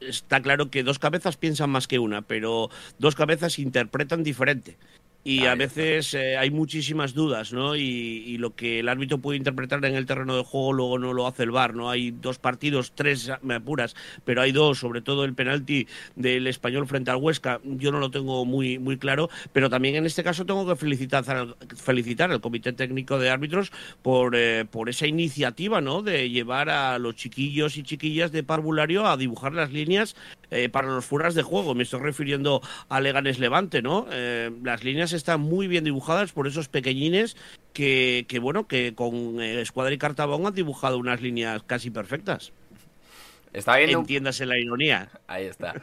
está claro que dos cabezas piensan más que una, pero dos cabezas interpretan diferente. Y a veces eh, hay muchísimas dudas, ¿no? Y, lo que el árbitro puede interpretar en el terreno de juego luego no lo hace el VAR, ¿no? Hay dos partidos, tres me apuras, pero hay dos, sobre todo el penalti del español frente al Huesca, yo no lo tengo muy, muy claro, pero también en este caso tengo que felicitar al, felicitar al Comité Técnico de Árbitros por, eh, por esa iniciativa, ¿no? De llevar a los chiquillos y chiquillas de parvulario a dibujar las líneas eh, para los fueras de juego. Me estoy refiriendo a Leganes Levante, ¿no? las líneas están muy bien dibujadas por esos pequeñines que, bueno, que con eh, Escuadra y Cartabón han dibujado unas líneas casi perfectas. Está viendo... Entiéndase la ironía. Ahí está.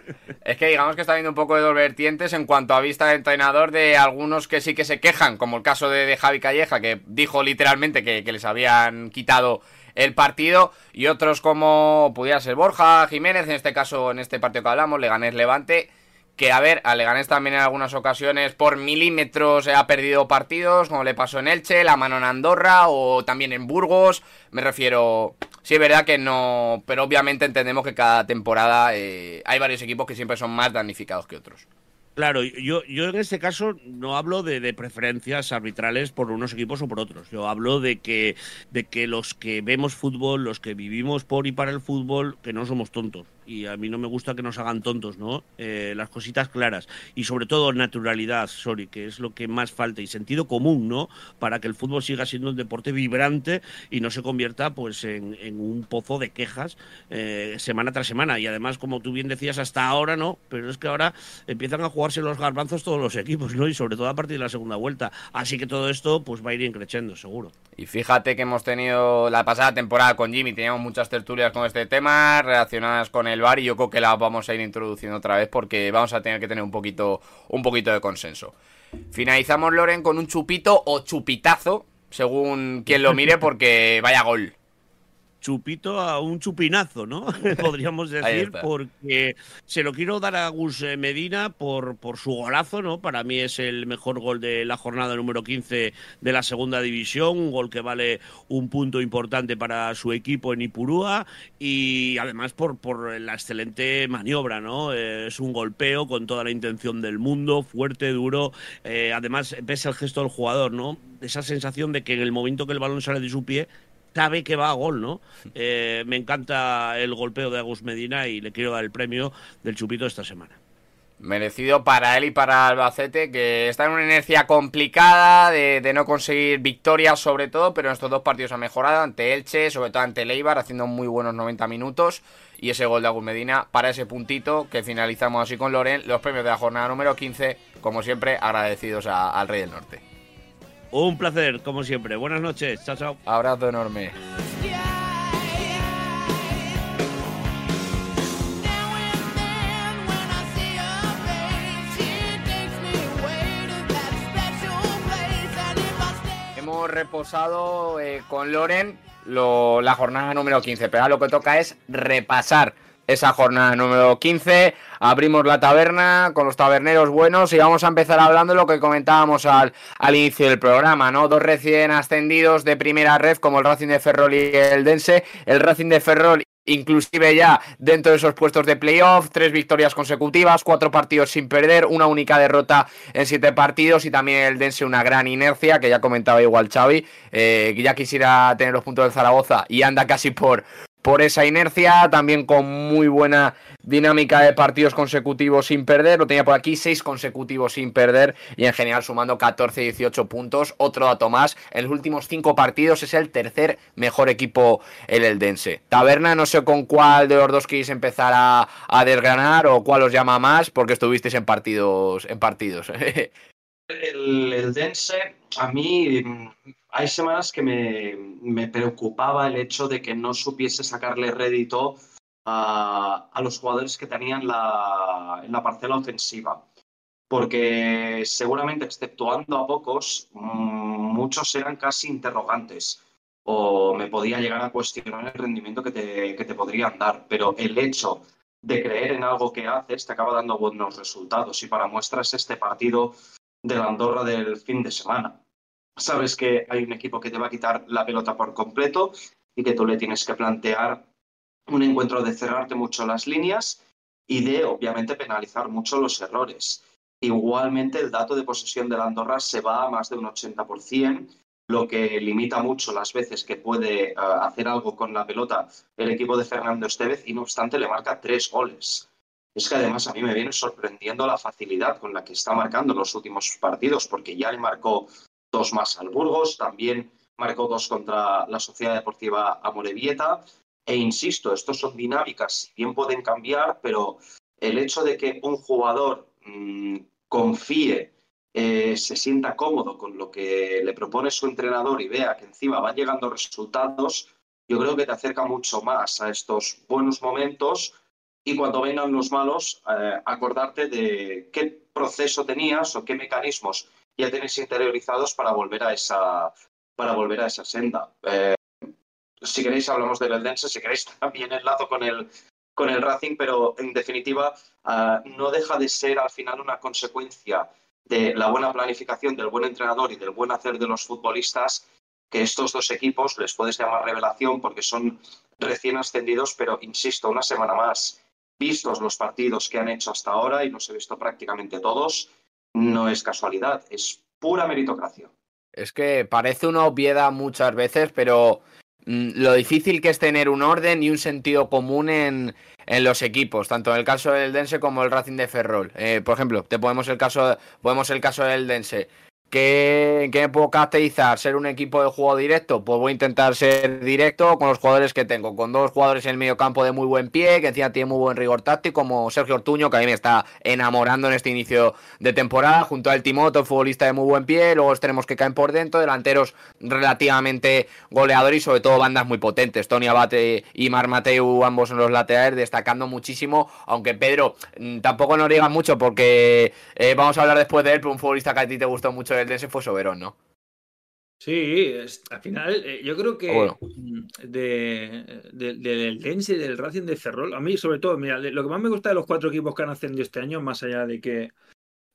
Es que digamos que está viendo un poco de dos vertientes en cuanto a vista de entrenador de algunos que sí que se quejan, como el caso de, Javi Calleja, que dijo literalmente que, que, les habían quitado el partido, y otros como pudiera ser Borja Jiménez, en este caso, en este partido que hablamos, Leganés Levante, que a ver, a Leganés también en algunas ocasiones por milímetros ha perdido partidos, como le pasó en Elche, la mano en Andorra o también en Burgos, me refiero, sí es verdad que no, pero obviamente entendemos que cada temporada eh, hay varios equipos que siempre son más damnificados que otros. Claro, yo, yo en este caso no hablo de, preferencias arbitrales por unos equipos o por otros. Yo hablo de que, de que los que vemos fútbol, los que vivimos por y para el fútbol, que no somos tontos y a mí no me gusta que nos hagan tontos, ¿no? Eh, las cositas claras y sobre todo naturalidad, sorry, que es lo que más falta y sentido común, ¿no? Para que el fútbol siga siendo un deporte vibrante y no se convierta, pues, en, un pozo de quejas eh, semana tras semana. Y además, como tú bien decías, hasta ahora no, pero es que ahora empiezan a jugarse los garbanzos todos los equipos, ¿no? Y sobre todo a partir de la segunda vuelta. Así que todo esto, pues, va a ir increciendo, seguro. Y fíjate que hemos tenido la pasada temporada con Jimmy, teníamos muchas tertulias con este tema relacionadas con el bar y yo creo que la vamos a ir introduciendo otra vez porque vamos a tener que tener un poquito, un poquito de consenso. Finalizamos, Loren, con un chupito o chupitazo, según quien lo mire, porque vaya gol chupito a un chupinazo, ¿no? Podríamos decir, porque se lo quiero dar a Gus eh, Medina por, por su golazo, ¿no? Para mí es el mejor gol de la jornada número 15 de la segunda división, un gol que vale un punto importante para su equipo en Ipurúa y además por, por la excelente maniobra, ¿no? Eh, es un golpeo con toda la intención del mundo, fuerte, duro, eh, además ves el gesto del jugador, ¿no? Esa sensación de que en el momento que el balón sale de su pie, sabe que va a gol, ¿no? Eh, me encanta el golpeo de Agus Medina y le quiero dar el premio del chupito esta semana. Merecido para él y para Albacete, que está en una inercia complicada de, no conseguir victorias sobre todo, pero en estos dos partidos ha mejorado ante Elche, sobre todo ante Leibar, haciendo muy buenos 90 minutos. Y ese gol de Agus Medina para ese puntito que finalizamos así con Loren, los premios de la jornada número 15, como siempre, agradecidos al Rey del Norte. Un placer, como siempre. Buenas noches. Chao, chao. Abrazo enorme. Hemos reposado eh, con Loren la jornada número 15, pero ahora lo que toca es repasar esa jornada número 15. Abrimos la taberna con los taberneros buenos y vamos a empezar hablando de lo que comentábamos al, al inicio del programa, ¿no? Dos recién ascendidos de primera red como el Racing de Ferrol y el Dense. El Racing de Ferrol inclusive ya dentro de esos puestos de playoff, tres victorias consecutivas, cuatro partidos sin perder, una única derrota en siete partidos y también el Dense una gran inercia, que ya comentaba igual Xavi, eh, ya quisiera tener los puntos del Zaragoza y anda casi por, por esa inercia, también con muy buena dinámica de partidos consecutivos sin perder, lo tenía por aquí, seis consecutivos sin perder y en general sumando 14-18 puntos, otro dato más, en los últimos cinco partidos es el tercer mejor equipo el Eldense. Taberna, no sé con cuál de los dos queréis empezar a, a desgranar o cuál os llama más, porque estuvisteis en partidos. En partidos. el, el Dense, a mí hay semanas que me, preocupaba el hecho de que no supiese sacarle rédito a, los jugadores que tenían la, la parcela ofensiva. Porque seguramente, exceptuando a pocos, mm, muchos eran casi interrogantes o me podía llegar a cuestionar el rendimiento que te, que te podrían dar. Pero el hecho de creer en algo que haces te acaba dando buenos resultados. Y para muestras este partido de la Andorra del fin de semana. Sabes que hay un equipo que te va a quitar la pelota por completo y que tú le tienes que plantear un encuentro de cerrarte mucho las líneas y de, obviamente, penalizar mucho los errores. Igualmente, el dato de posesión de la Andorra se va a más de un 80%, lo que limita mucho las veces que puede uh, hacer algo con la pelota el equipo de Fernando Estevez y, no obstante, le marca tres goles. Es que además a mí me viene sorprendiendo la facilidad con la que está marcando los últimos partidos, porque ya le marcó dos más al Burgos, también marcó dos contra la Sociedad Deportiva Amorebieta e insisto, estos son dinámicas, bien pueden cambiar, pero el hecho de que un jugador mmm, confíe, eh, se sienta cómodo con lo que le propone su entrenador y vea que encima van llegando resultados, yo creo que te acerca mucho más a estos buenos momentos y cuando vengan los malos, eh, acordarte de qué proceso tenías o qué mecanismos ya tenéis interiorizados para volver a esa, para volver a esa senda. Eh, si queréis hablamos del Eldense, si queréis también enlazo con el, con el Racing, pero en definitiva uh, no deja de ser al final una consecuencia de la buena planificación del buen entrenador y del buen hacer de los futbolistas que estos dos equipos les puedes llamar revelación porque son recién ascendidos, pero insisto, una semana más, vistos los partidos que han hecho hasta ahora, y los he visto prácticamente todos, no es casualidad, es pura meritocracia. Es que parece una obviedad muchas veces, pero Mm, lo difícil que es tener un orden y un sentido común en, en los equipos, tanto en el caso del Dense como el Racing de Ferrol. Eh, por ejemplo, te podemos el caso, podemos el caso del Dense. ¿Qué, ¿Qué, me puedo caracterizar? ¿Ser un equipo de juego directo? Pues voy a intentar ser directo con los jugadores que tengo, con dos jugadores en el medio campo de muy buen pie, que encima tiene muy buen rigor táctico, como Sergio Ortuño, que a mí me está enamorando en este inicio de temporada, junto al Timoto, futbolista de muy buen pie, luego tenemos que caen por dentro, delanteros relativamente goleadores y sobre todo bandas muy potentes, Tony Abate y Mar Mateu, ambos en los laterales, destacando muchísimo, aunque Pedro mm, tampoco nos diga mucho porque eh, vamos a hablar después de él, pero un futbolista que a ti te gustó mucho del Dense fue Soberón, ¿no? Sí, es, al final eh, yo creo que bueno. de, de, del Dense y del Racing de Ferrol, a mí sobre todo, mira, lo que más me gusta de los cuatro equipos que han ascendido este año, más allá de que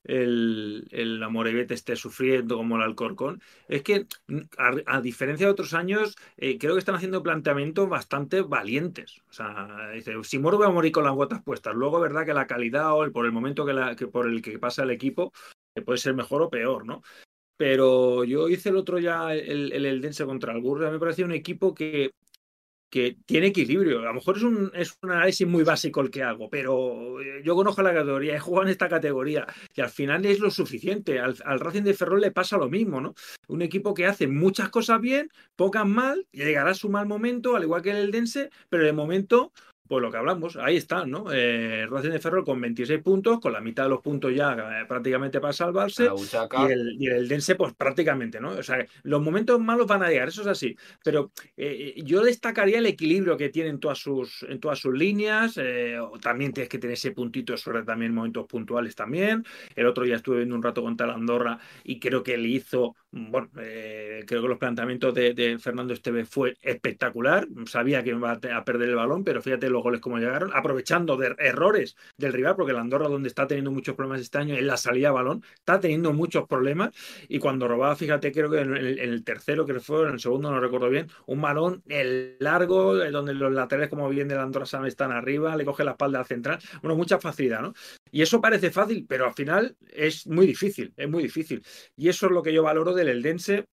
el, el Amorebieta esté sufriendo como el Alcorcón, es que a, a diferencia de otros años, eh, creo que están haciendo planteamientos bastante valientes. O sea, dice, si muero voy a morir con las botas puestas. Luego, verdad que la calidad o el, por el momento que, la, que por el que pasa el equipo, que puede ser mejor o peor, ¿no? Pero yo hice el otro ya, el, el contra el Burgos, me parecía un equipo que, que tiene equilibrio. A lo mejor es un, es un análisis muy básico el que hago, pero yo conozco la categoría, he jugado en esta categoría y al final es lo suficiente. Al, al Racing de Ferrol le pasa lo mismo, ¿no? Un equipo que hace muchas cosas bien, pocas mal, llegará a su mal momento, al igual que el Eldense, pero de momento pues lo que hablamos, ahí están, ¿no? Eh, Racing de Ferrol con 26 puntos, con la mitad de los puntos ya eh, prácticamente para salvarse, y el, y el, Dense, pues prácticamente, ¿no? O sea, los momentos malos van a llegar, eso es así, pero eh, yo destacaría el equilibrio que tienen todas sus, en todas sus líneas, eh, también tienes que tener ese puntito suerte también en momentos puntuales también, el otro día estuve viendo un rato con Tal Andorra y creo que le hizo, bueno, eh, creo que los planteamientos de, de Fernando Esteve fue espectacular, sabía que iba a perder el balón, pero fíjate los goles como llegaron, aprovechando de errores del rival, porque el Andorra, donde está teniendo muchos problemas este año en la salida de balón, está teniendo muchos problemas. Y cuando robaba, fíjate, creo que en el, tercero, que fue, en el segundo, no recuerdo bien, un balón el largo, donde los laterales, como bien del Andorra, están arriba, le coge la espalda al central. Bueno, mucha facilidad, ¿no? Y eso parece fácil, pero al final es muy difícil, es muy difícil. Y eso es lo que yo valoro del Eldense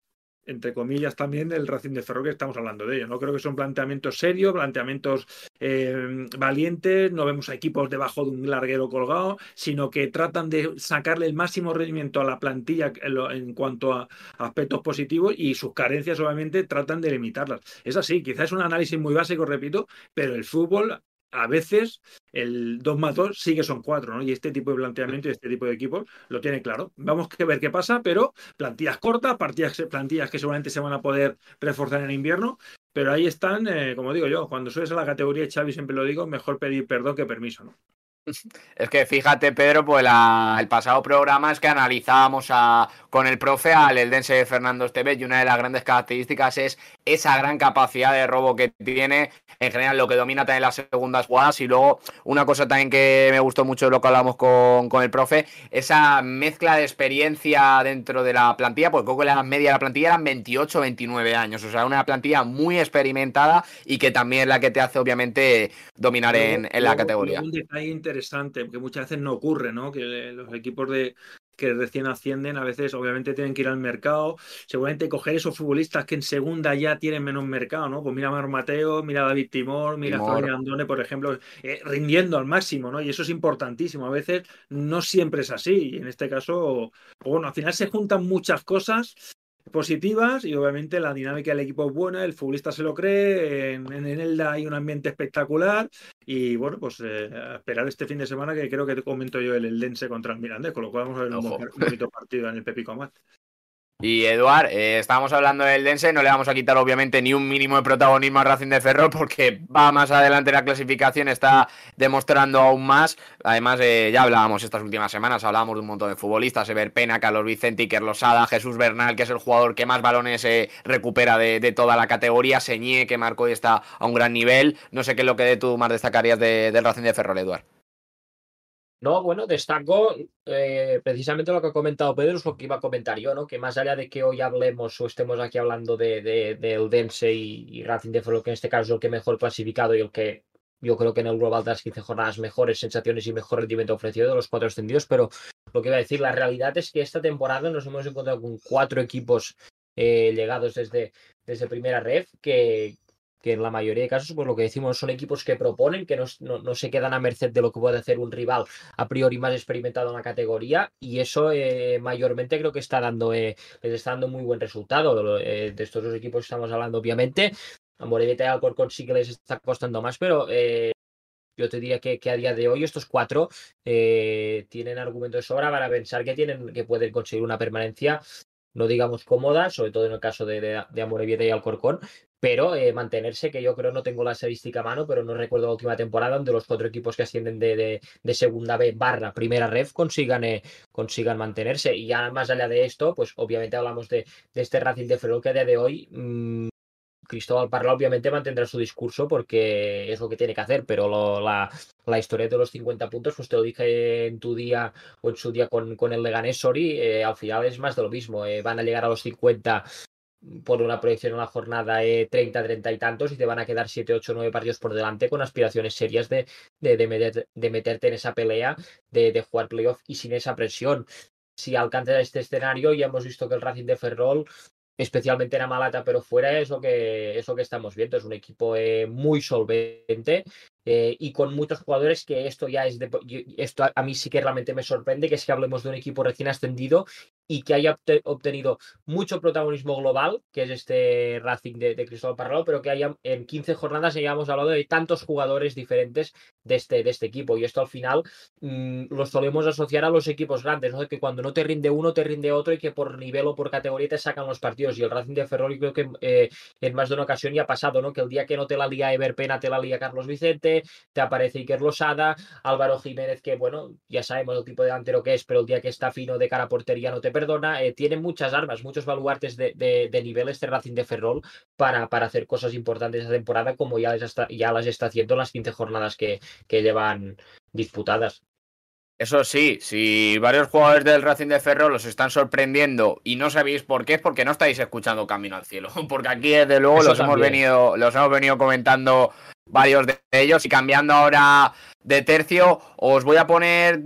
entre comillas, también del Racing de Ferro, que estamos hablando de ello. No creo que son planteamientos serios, planteamientos eh, valientes, no vemos a equipos debajo de un larguero colgado, sino que tratan de sacarle el máximo rendimiento a la plantilla en, cuanto a aspectos positivos y sus carencias, obviamente, tratan de limitarlas. Es así, quizás es un análisis muy básico, repito, pero el fútbol a veces el 2 más 2 sí que son 4, ¿no? Y este tipo de planteamiento y este tipo de equipos lo tiene claro. Vamos a ver qué pasa, pero plantillas cortas, partidas, plantillas que seguramente se van a poder reforzar en invierno, pero ahí están, eh, como digo yo, cuando subes a la categoría, Xavi siempre lo digo, mejor pedir perdón que permiso, ¿no? Es que fíjate, Pedro, pues el pasado programa es que analizábamos a, con el profe al Eldense de Fernando Esteves y una de las grandes características es esa gran capacidad de robo que tiene, en general lo que domina también las segundas jugadas y luego una cosa también que me gustó mucho de lo que hablamos con, con el profe, esa mezcla de experiencia dentro de la plantilla, porque creo que la media de la plantilla eran 28, 29 años, o sea, una plantilla muy experimentada y que también es la que te hace obviamente dominar en, en la categoría. Un detalle interesante, porque muchas veces no ocurre, ¿no? Que los equipos de, que recién ascienden, a veces obviamente tienen que ir al mercado, seguramente coger esos futbolistas que en segunda ya tienen menos mercado, ¿no? Pues mira a Mar Mateo, mira a David Timor, mira a Fabián Andone, por ejemplo, eh, rindiendo al máximo, ¿no? Y eso es importantísimo. A veces no siempre es así. Y en este caso, bueno, al final se juntan muchas cosas positivas y obviamente la dinámica del equipo es buena, el futbolista se lo cree, en, en Elda hay un ambiente espectacular y bueno, pues eh, esperar este fin de semana que creo que te comento yo el Eldense contra el Mirandés, con lo cual vamos a ver un, bonito partido en el Pepico Amat. Y Eduard, eh, estábamos hablando del Dense, no le vamos a quitar obviamente ni un mínimo de protagonismo a Racing de Ferrol porque va más adelante la clasificación, está demostrando aún más. Además, eh, ya hablábamos estas últimas semanas, hablábamos de un montón de futbolistas, Ever Pena, Carlos Vicente, Iker Losada, Jesús Bernal, que es el jugador que más balones eh, recupera de, toda la categoría, Señé, que marcó y está a un gran nivel. No sé qué es lo que tú más destacarías del Racing de Ferrol, Eduard. No, bueno, destaco eh, precisamente lo que ha comentado Pedro, es lo que iba a comentar yo, ¿no? Que más allá de que hoy hablemos o estemos aquí hablando de, de, Dense y, Racing de Ferrol, que en este caso es el que mejor clasificado y el que yo creo que en el global de las 15 jornadas mejores sensaciones y mejor rendimiento ofrecido de los cuatro extendidos, pero lo que iba a decir, la realidad es que esta temporada nos hemos encontrado con cuatro equipos eh, llegados desde, desde primera ref que, que en la mayoría de casos, pues lo que decimos son equipos que proponen, que no, no, se quedan a merced de lo que puede hacer un rival a priori más experimentado en la categoría, y eso eh, mayormente creo que está dando, eh, les está dando muy buen resultado. Eh, de estos dos equipos estamos hablando, obviamente, a y Alcorcón sí que les está costando más, pero yo te diría que, que, a día de hoy estos cuatro tienen argumentos de sobra para pensar que tienen que pueden conseguir una permanencia no digamos cómoda, sobre todo en el caso de, de, de y Alcorcón, pero eh, mantenerse, que yo creo no tengo la estadística a mano, pero no recuerdo la última temporada donde los cuatro equipos que ascienden de, de, segunda B barra primera ref consigan, eh, consigan mantenerse. Y ya más allá de esto, pues obviamente hablamos de, este Racing de Ferrol que a día de hoy mmm, Cristóbal Parla obviamente mantendrá su discurso porque es lo que tiene que hacer, pero la, historia de los 50 puntos, pues te lo dije en tu día o en su día con, el Leganés Sori, eh, al final es más de lo mismo. van a llegar a los 50 por una proyección en la jornada 30, 30 y tantos y te van a quedar 7, 8, 9 partidos por delante con aspiraciones serias de, de, de, meterte en esa pelea, de, de jugar playoff y sin esa presión. Si alcanzas este escenario, ya hemos visto que el Racing de Ferrol especialmente en Amalata, pero fuera es lo que, es que estamos viendo. Es un equipo eh, muy solvente eh, y con muchos jugadores que esto ya es de, esto a, mí sí que realmente me sorprende, que es que hablemos de un equipo recién ascendido y que haya obtenido mucho protagonismo global, que es este Racing de, Cristóbal Parralo, pero que haya en 15 jornadas hayamos hablado de tantos jugadores diferentes de este, de este equipo. Y esto al final mm, lo solemos asociar a los equipos grandes, ¿no? que cuando no te rinde uno, te rinde otro y que por nivel o por categoría te sacan los partidos. Y el Racing de Ferrol, creo que eh, en más de una ocasión ya ha pasado, ¿no? Que el día que no te la lía Ever Pena, te la lía Carlos Vicente, te aparece Iker Losada, Álvaro Jiménez, que bueno, ya sabemos el tipo de delantero que es, pero el día que está fino de cara a portería no te perdona, eh, tiene muchas armas, muchos baluartes de, de, nivel este Racing de Ferrol para, para hacer cosas importantes esta temporada, como ya, ya las está haciendo las 15 jornadas que, que llevan disputadas. Eso sí, si varios jugadores del Racing de Ferrol los están sorprendiendo y no sabéis por qué, es porque no estáis escuchando Camino al Cielo. Porque aquí, desde luego, los hemos, venido, los hemos venido comentando varios de ellos. Y cambiando ahora de tercio, os voy a poner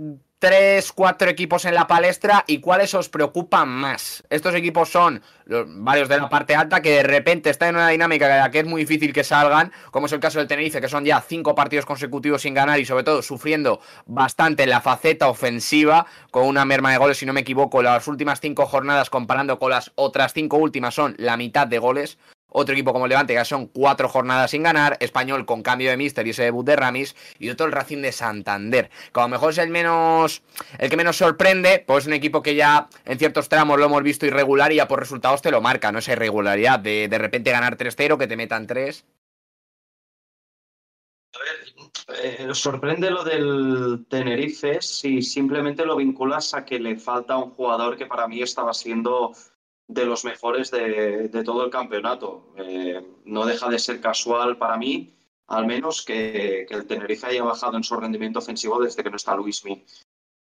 tres, cuatro equipos en la palestra y cuáles os preocupan más. Estos equipos son varios de la parte alta que de repente están en una dinámica de la que es muy difícil que salgan, como es el caso del Tenerife, que son ya cinco partidos consecutivos sin ganar y sobre todo sufriendo bastante en la faceta ofensiva, con una merma de goles, si no me equivoco, las últimas cinco jornadas comparando con las otras cinco últimas son la mitad de goles. Otro equipo como Levante, que son cuatro jornadas sin ganar. Español con cambio de mister y ese debut de Ramis. Y otro el Racing de Santander. Que a lo mejor es el menos. El que menos sorprende. Pues es un equipo que ya en ciertos tramos lo hemos visto irregular y ya por resultados te lo marca, ¿no? Esa irregularidad de de repente ganar 3-0, que te metan 3. A ver, eh, sorprende lo del Tenerife si simplemente lo vinculas a que le falta un jugador que para mí estaba siendo de los mejores de, todo el campeonato. Eh, no deja de ser casual para mí, al menos que, el Tenerife haya bajado en su rendimiento ofensivo desde que no está Luismi.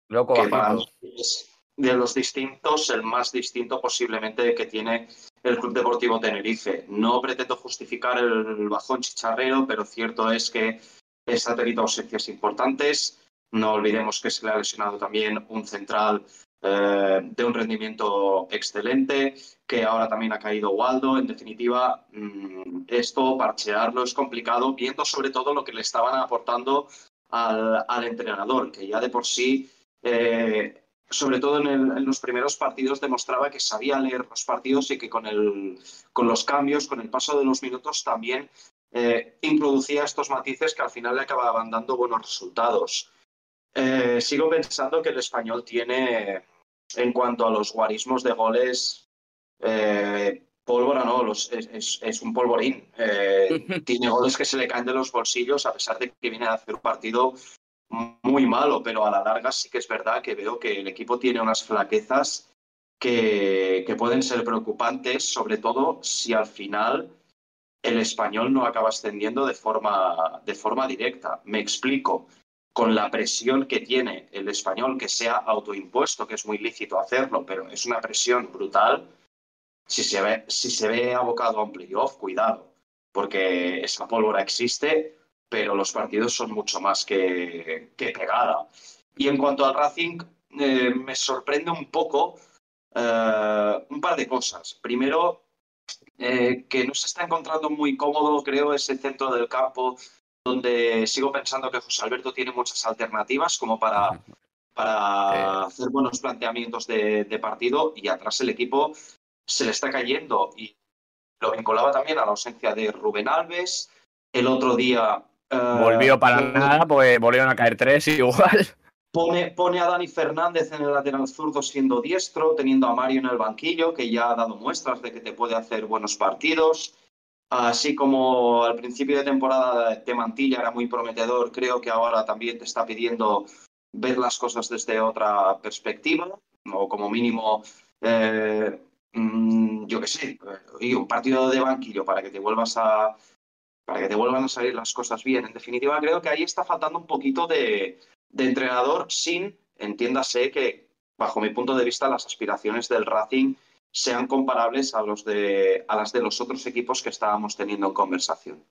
Loco, que para es de los distintos, el más distinto posiblemente que tiene el Club Deportivo Tenerife. No pretendo justificar el bajón chicharrero, pero cierto es que está tenido ausencias importantes. No olvidemos que se le ha lesionado también un central eh, de un rendimiento excelente, que ahora también ha caído Waldo. En definitiva, mm, esto, parchearlo es complicado, viendo sobre todo lo que le estaban aportando al, entrenador, que ya de por sí, eh, sobre todo en, los primeros partidos, demostraba que sabía leer los partidos y que con, el, con los cambios, con el paso de los minutos, también eh, introducía estos matices que al final le acababan dando buenos resultados. sigo pensando que el español tiene, en cuanto a los guarismos de goles, eh, pólvora no, es, un polvorín. Eh, tiene goles que se le caen de los bolsillos a pesar de que viene a hacer un partido muy malo, pero a la larga sí que es verdad que veo que el equipo tiene unas flaquezas que, que pueden ser preocupantes, sobre todo si al final el español no acaba ascendiendo de forma, de forma directa. Me explico con la presión que tiene el español, que sea autoimpuesto, que es muy lícito hacerlo, pero es una presión brutal, si se ve, si se ve abocado a un playoff, cuidado, porque esa pólvora existe, pero los partidos son mucho más que, que pegada. Y en cuanto al Racing, eh, me sorprende un poco eh, un par de cosas. Primero, eh, que no se está encontrando muy cómodo, creo, ese centro del campo donde sigo pensando que José Alberto tiene muchas alternativas como para, para hacer buenos planteamientos de, partido y atrás el equipo se le está cayendo y lo vinculaba también a la ausencia de Rubén Alves. El otro día... Eh, Volvió para nada, pues volvieron a caer tres igual. Pone, pone, a Dani Fernández en el lateral zurdo siendo diestro, teniendo a Mario en el banquillo, que ya ha dado muestras de que te puede hacer buenos partidos. Así como al principio de temporada de Mantilla era muy prometedor, creo que ahora también te está pidiendo ver las cosas desde otra perspectiva, o como mínimo, eh, mm, yo qué sé, y un partido de banquillo para que te vuelvas a para que te vuelvan a salir las cosas bien. En definitiva, creo que ahí está faltando un poquito de, de entrenador sin, entiéndase que, bajo mi punto de vista, las aspiraciones del Racing sean comparables a, los de, a las de los otros equipos que estábamos teniendo en conversación.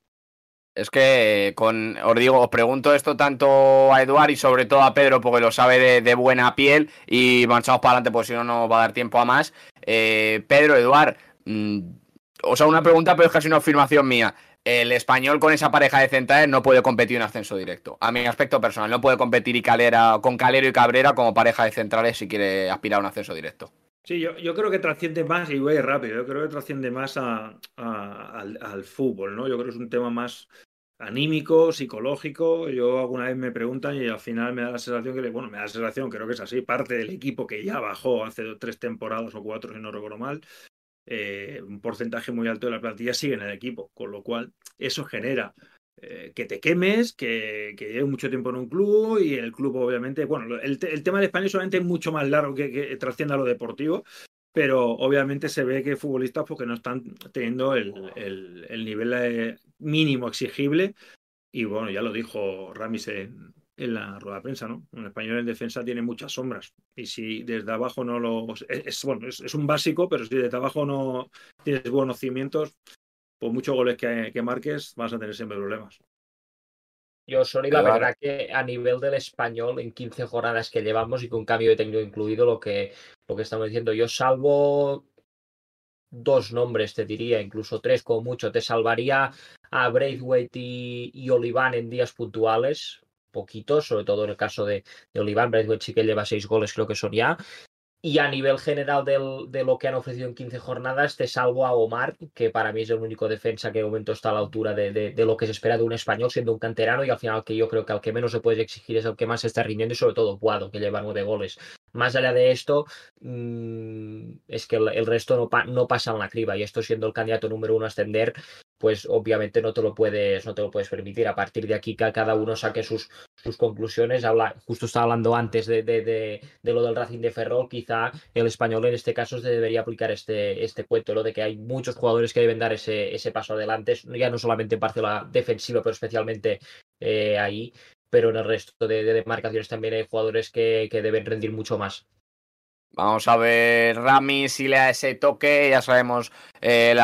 Es que os digo, os pregunto esto tanto a Eduard y sobre todo a Pedro porque lo sabe de, buena piel y marchamos para adelante porque si no no va a dar tiempo a más. Eh, Pedro, Eduard, mm, o sea, una pregunta pero es casi una afirmación mía. El español con esa pareja de centrales no puede competir en ascenso directo. A mi aspecto personal, no puede competir y Calera, con Calero y Cabrera como pareja de centrales si quiere aspirar a un ascenso directo. Sí, yo, yo, creo que trasciende más, y voy rápido, yo creo que trasciende más al, fútbol, ¿no? Yo creo que es un tema más anímico, psicológico. Yo alguna vez me preguntan y al final me da la sensación que, bueno, me da la sensación, creo que es así, parte del equipo que ya bajó hace tres temporadas o cuatro, si no recuerdo mal, eh, un porcentaje muy alto de la plantilla sigue en el equipo, con lo cual eso genera eh, que te quemes, que, lleves mucho tiempo en un club y el club obviamente, bueno, el, tema del español solamente es mucho más largo que, trascienda lo deportivo, pero obviamente se ve que futbolistas porque no están teniendo el, el, el nivel eh, mínimo exigible y bueno, ya lo dijo Ramis en, en la rueda de prensa, ¿no? Un español en defensa tiene muchas sombras. Y si desde abajo no los. Es, bueno, es, es, un básico, pero si desde abajo no tienes buenos cimientos, por muchos goles que, que marques, vas a tener siempre problemas. Yo, Sony, la verdad que a nivel del español, en 15 jornadas que llevamos y con cambio de técnico incluido, lo que, lo que estamos diciendo, yo salvo dos nombres, te diría, incluso tres como mucho, te salvaría a Braithwaite y, y Oliván en días puntuales, poquitos, sobre todo en el caso de, de Oliván, Braithwaite sí que lleva seis goles, creo que son ya, y a nivel general del, de lo que han ofrecido en 15 jornadas, te salvo a Omar, que para mí es el único defensa que de momento está a la altura de, de, lo que se espera de un español, siendo un canterano, y al final que yo creo que al que menos se puede exigir es el que más se está rindiendo, y sobre todo Puado, que lleva nueve goles. Más allá de esto, mmm, es que el, resto no, no, pasa en la criba, y esto siendo el candidato número uno a ascender, pues obviamente no te lo puedes, no te lo puedes permitir. A partir de aquí que cada uno saque sus, sus conclusiones. Habla, justo estaba hablando antes de, de, de, lo del Racing de Ferrol, quizá el español en este caso se debería aplicar este, este cuento, lo de que hay muchos jugadores que deben dar ese, ese paso adelante, ya no solamente en parte la defensiva, pero especialmente eh, ahí, pero en el resto de, de demarcaciones también hay jugadores que, que deben rendir mucho más. Vamos a ver Rami si le da ese toque. Ya sabemos eh,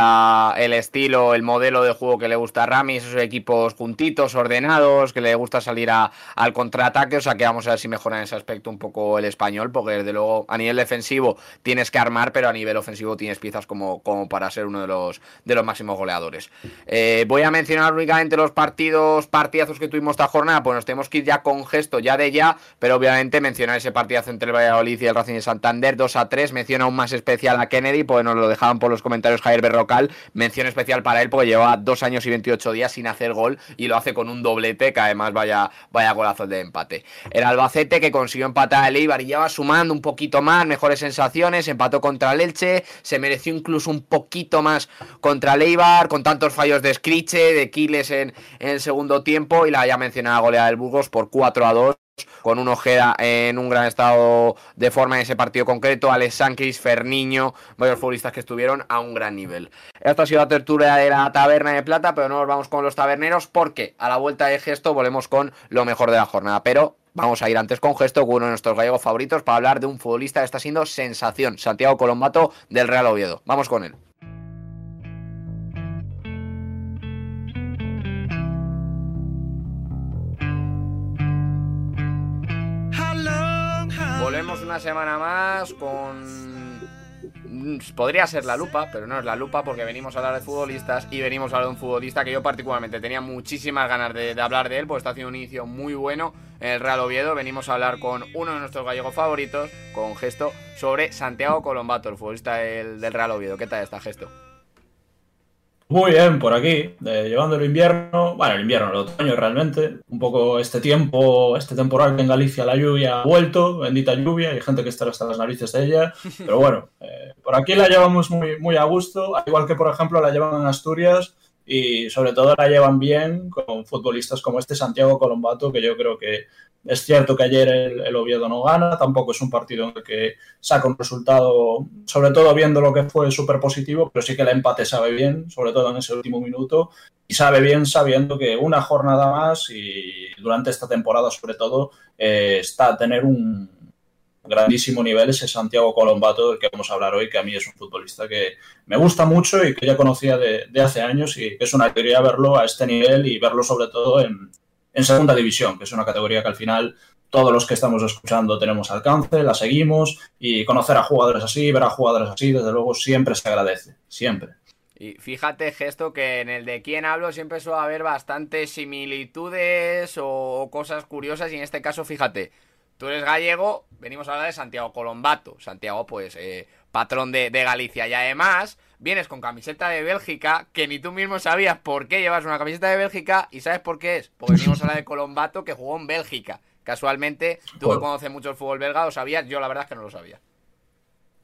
el estilo, el modelo de juego que le gusta a Rami. Esos equipos juntitos, ordenados, que le gusta salir a, al contraataque. O sea que vamos a ver si mejora en ese aspecto un poco el español. Porque desde luego a nivel defensivo tienes que armar, pero a nivel ofensivo tienes piezas como, como para ser uno de los, de los máximos goleadores. Eh, voy a mencionar únicamente los partidos, partidazos que tuvimos esta jornada. Pues nos tenemos que ir ya con gesto, ya de ya. Pero obviamente mencionar ese partidazo entre el Valladolid y el Racing de Santander. 2 a 3. Mención aún más especial a Kennedy, pues nos lo dejaban por los comentarios Javier Berrocal. Mención especial para él, porque lleva dos años y 28 días sin hacer gol y lo hace con un doblete, que además vaya, vaya golazo de empate. El Albacete que consiguió empatar al Eibar y ya va sumando un poquito más, mejores sensaciones, empató contra el Elche, se mereció incluso un poquito más contra el Eibar, con tantos fallos de Scriche, de Quiles en, en el segundo tiempo y la ya mencionada goleada del Burgos por 4 a 2 con un Ojeda en un gran estado de forma en ese partido concreto, Alex Sánchez, Ferniño, varios futbolistas que estuvieron a un gran nivel. Esta ha sido la tertulia de la taberna de plata, pero no nos vamos con los taberneros porque a la vuelta de gesto volvemos con lo mejor de la jornada. Pero Vamos a ir antes con gesto con uno de nuestros gallegos favoritos para hablar de un futbolista que está siendo sensación, Santiago Colombato del Real Oviedo. Vamos con él. Volvemos una semana más con podría ser la lupa, pero no es la lupa porque venimos a hablar de futbolistas y venimos a hablar de un futbolista que yo particularmente tenía muchísimas ganas de, hablar de él, porque está haciendo un inicio muy bueno en el Real Oviedo. Venimos a hablar con uno de nuestros gallegos favoritos, con gesto, sobre Santiago Colombato, el futbolista del, del Real Oviedo. ¿Qué tal está gesto? Muy bien, por aquí, eh, llevando el invierno, bueno, el invierno, el otoño realmente, un poco este tiempo, este temporal que en Galicia la lluvia ha vuelto, bendita lluvia, hay gente que está hasta las narices de ella, pero bueno, eh, por aquí la llevamos muy, muy a gusto, al igual que por ejemplo la llevan en Asturias y sobre todo la llevan bien con futbolistas como este Santiago Colombato, que yo creo que es cierto que ayer el, Oviedo no gana, tampoco es un partido en el que saca un resultado, sobre todo viendo lo que fue súper positivo, pero sí que el empate sabe bien, sobre todo en ese último minuto, y sabe bien sabiendo que una jornada más y durante esta temporada sobre todo eh, está a tener un grandísimo nivel ese Santiago Colombato del que vamos a hablar hoy, que a mí es un futbolista que me gusta mucho y que ya conocía de, de hace años y es una alegría verlo a este nivel y verlo sobre todo en, en segunda división, que es una categoría que al final todos los que estamos escuchando tenemos alcance, la seguimos y conocer a jugadores así, ver a jugadores así, desde luego siempre se agradece, siempre. Y fíjate, gesto, que en el de quién hablo siempre suele haber bastantes similitudes o cosas curiosas y en este caso, fíjate, tú eres gallego, venimos a hablar de Santiago Colombato, Santiago pues eh, patrón de, de Galicia y además vienes con camiseta de Bélgica, que ni tú mismo sabías por qué llevas una camiseta de Bélgica y sabes por qué es. Porque venimos a hablar de Colombato que jugó en Bélgica. Casualmente, tú que conoces mucho el fútbol belga, lo sabías, yo la verdad es que no lo sabía.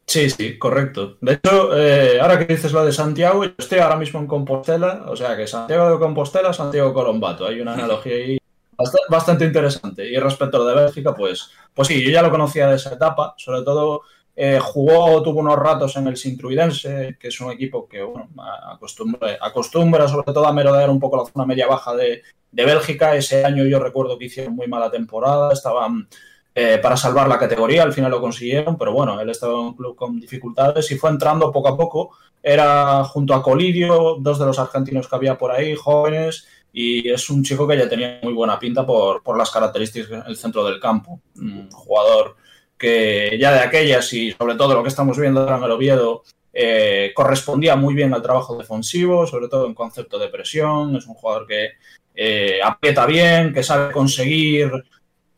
Sí, sí, correcto. De hecho, eh, ahora que dices lo de Santiago, yo estoy ahora mismo en Compostela, o sea que Santiago de Compostela, Santiago Colombato. Hay una analogía ahí bastante interesante. Y respecto a lo de Bélgica, pues, pues sí, yo ya lo conocía de esa etapa, sobre todo eh, jugó, tuvo unos ratos en el Sintruidense, que es un equipo que bueno, acostumbra, acostumbra sobre todo a merodear un poco la zona media-baja de, de, Bélgica. Ese año yo recuerdo que hicieron muy mala temporada, estaban eh, para salvar la categoría, al final lo consiguieron, pero bueno, él estaba en un club con dificultades y fue entrando poco a poco. Era junto a Colidio, dos de los argentinos que había por ahí, jóvenes, y es un chico que ya tenía muy buena pinta por, por las características del centro del campo. Un jugador que ya de aquellas y sobre todo lo que estamos viendo ahora en el Oviedo eh, correspondía muy bien al trabajo defensivo, sobre todo en concepto de presión. Es un jugador que eh, aprieta bien, que sabe conseguir.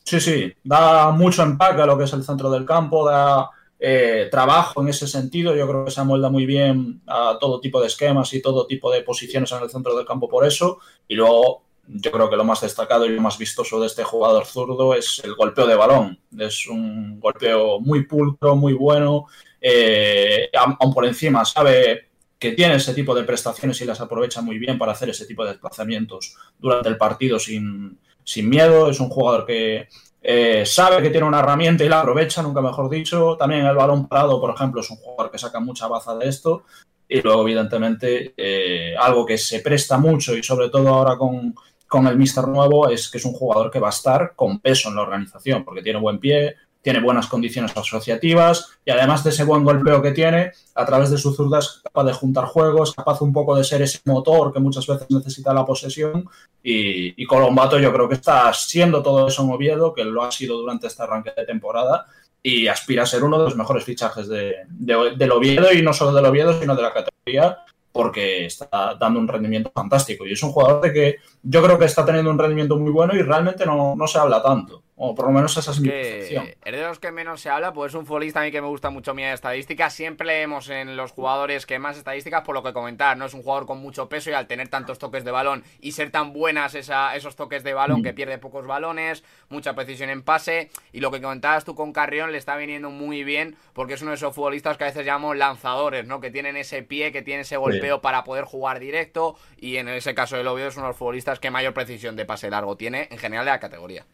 Sí, sí, da mucho empaque a lo que es el centro del campo, da eh, trabajo en ese sentido. Yo creo que se amolda muy bien a todo tipo de esquemas y todo tipo de posiciones en el centro del campo por eso. Y luego yo creo que lo más destacado y lo más vistoso de este jugador zurdo es el golpeo de balón. Es un golpeo muy pulcro, muy bueno. Eh, aún por encima sabe que tiene ese tipo de prestaciones y las aprovecha muy bien para hacer ese tipo de desplazamientos durante el partido sin, sin miedo. Es un jugador que eh, sabe que tiene una herramienta y la aprovecha, nunca mejor dicho. También el balón parado, por ejemplo, es un jugador que saca mucha baza de esto. Y luego, evidentemente, eh, algo que se presta mucho y sobre todo ahora con, con el Mister nuevo es que es un jugador que va a estar con peso en la organización, porque tiene buen pie, tiene buenas condiciones asociativas y además de ese buen golpeo que tiene, a través de su zurda es capaz de juntar juegos, capaz un poco de ser ese motor que muchas veces necesita la posesión y, Colombato yo creo que está siendo todo eso en Oviedo, que lo ha sido durante este arranque de temporada y aspira a ser uno de los mejores fichajes de, del Oviedo y no solo del Oviedo, sino de la categoría porque está dando un rendimiento fantástico. Y es un jugador de que yo creo que está teniendo un rendimiento muy bueno y realmente no, no se habla tanto. O por lo menos esa es, mi percepción. Es de los que menos se habla, pues es un futbolista a mí que me gusta mucho mi estadística. Siempre leemos en los jugadores que más estadísticas, por lo que comentar, ¿no? Es un jugador con mucho peso y al tener tantos toques de balón y ser tan buenas esa, esos toques de balón que mm. pierde pocos balones, mucha precisión en pase. Y lo que comentabas tú con Carrión le está viniendo muy bien porque es uno de esos futbolistas que a veces llamamos lanzadores, ¿no? Que tienen ese pie, que tienen ese golpeo para poder jugar directo. Y en ese caso del obvio es uno de los futbolistas que mayor precisión de pase largo tiene en general de la categoría.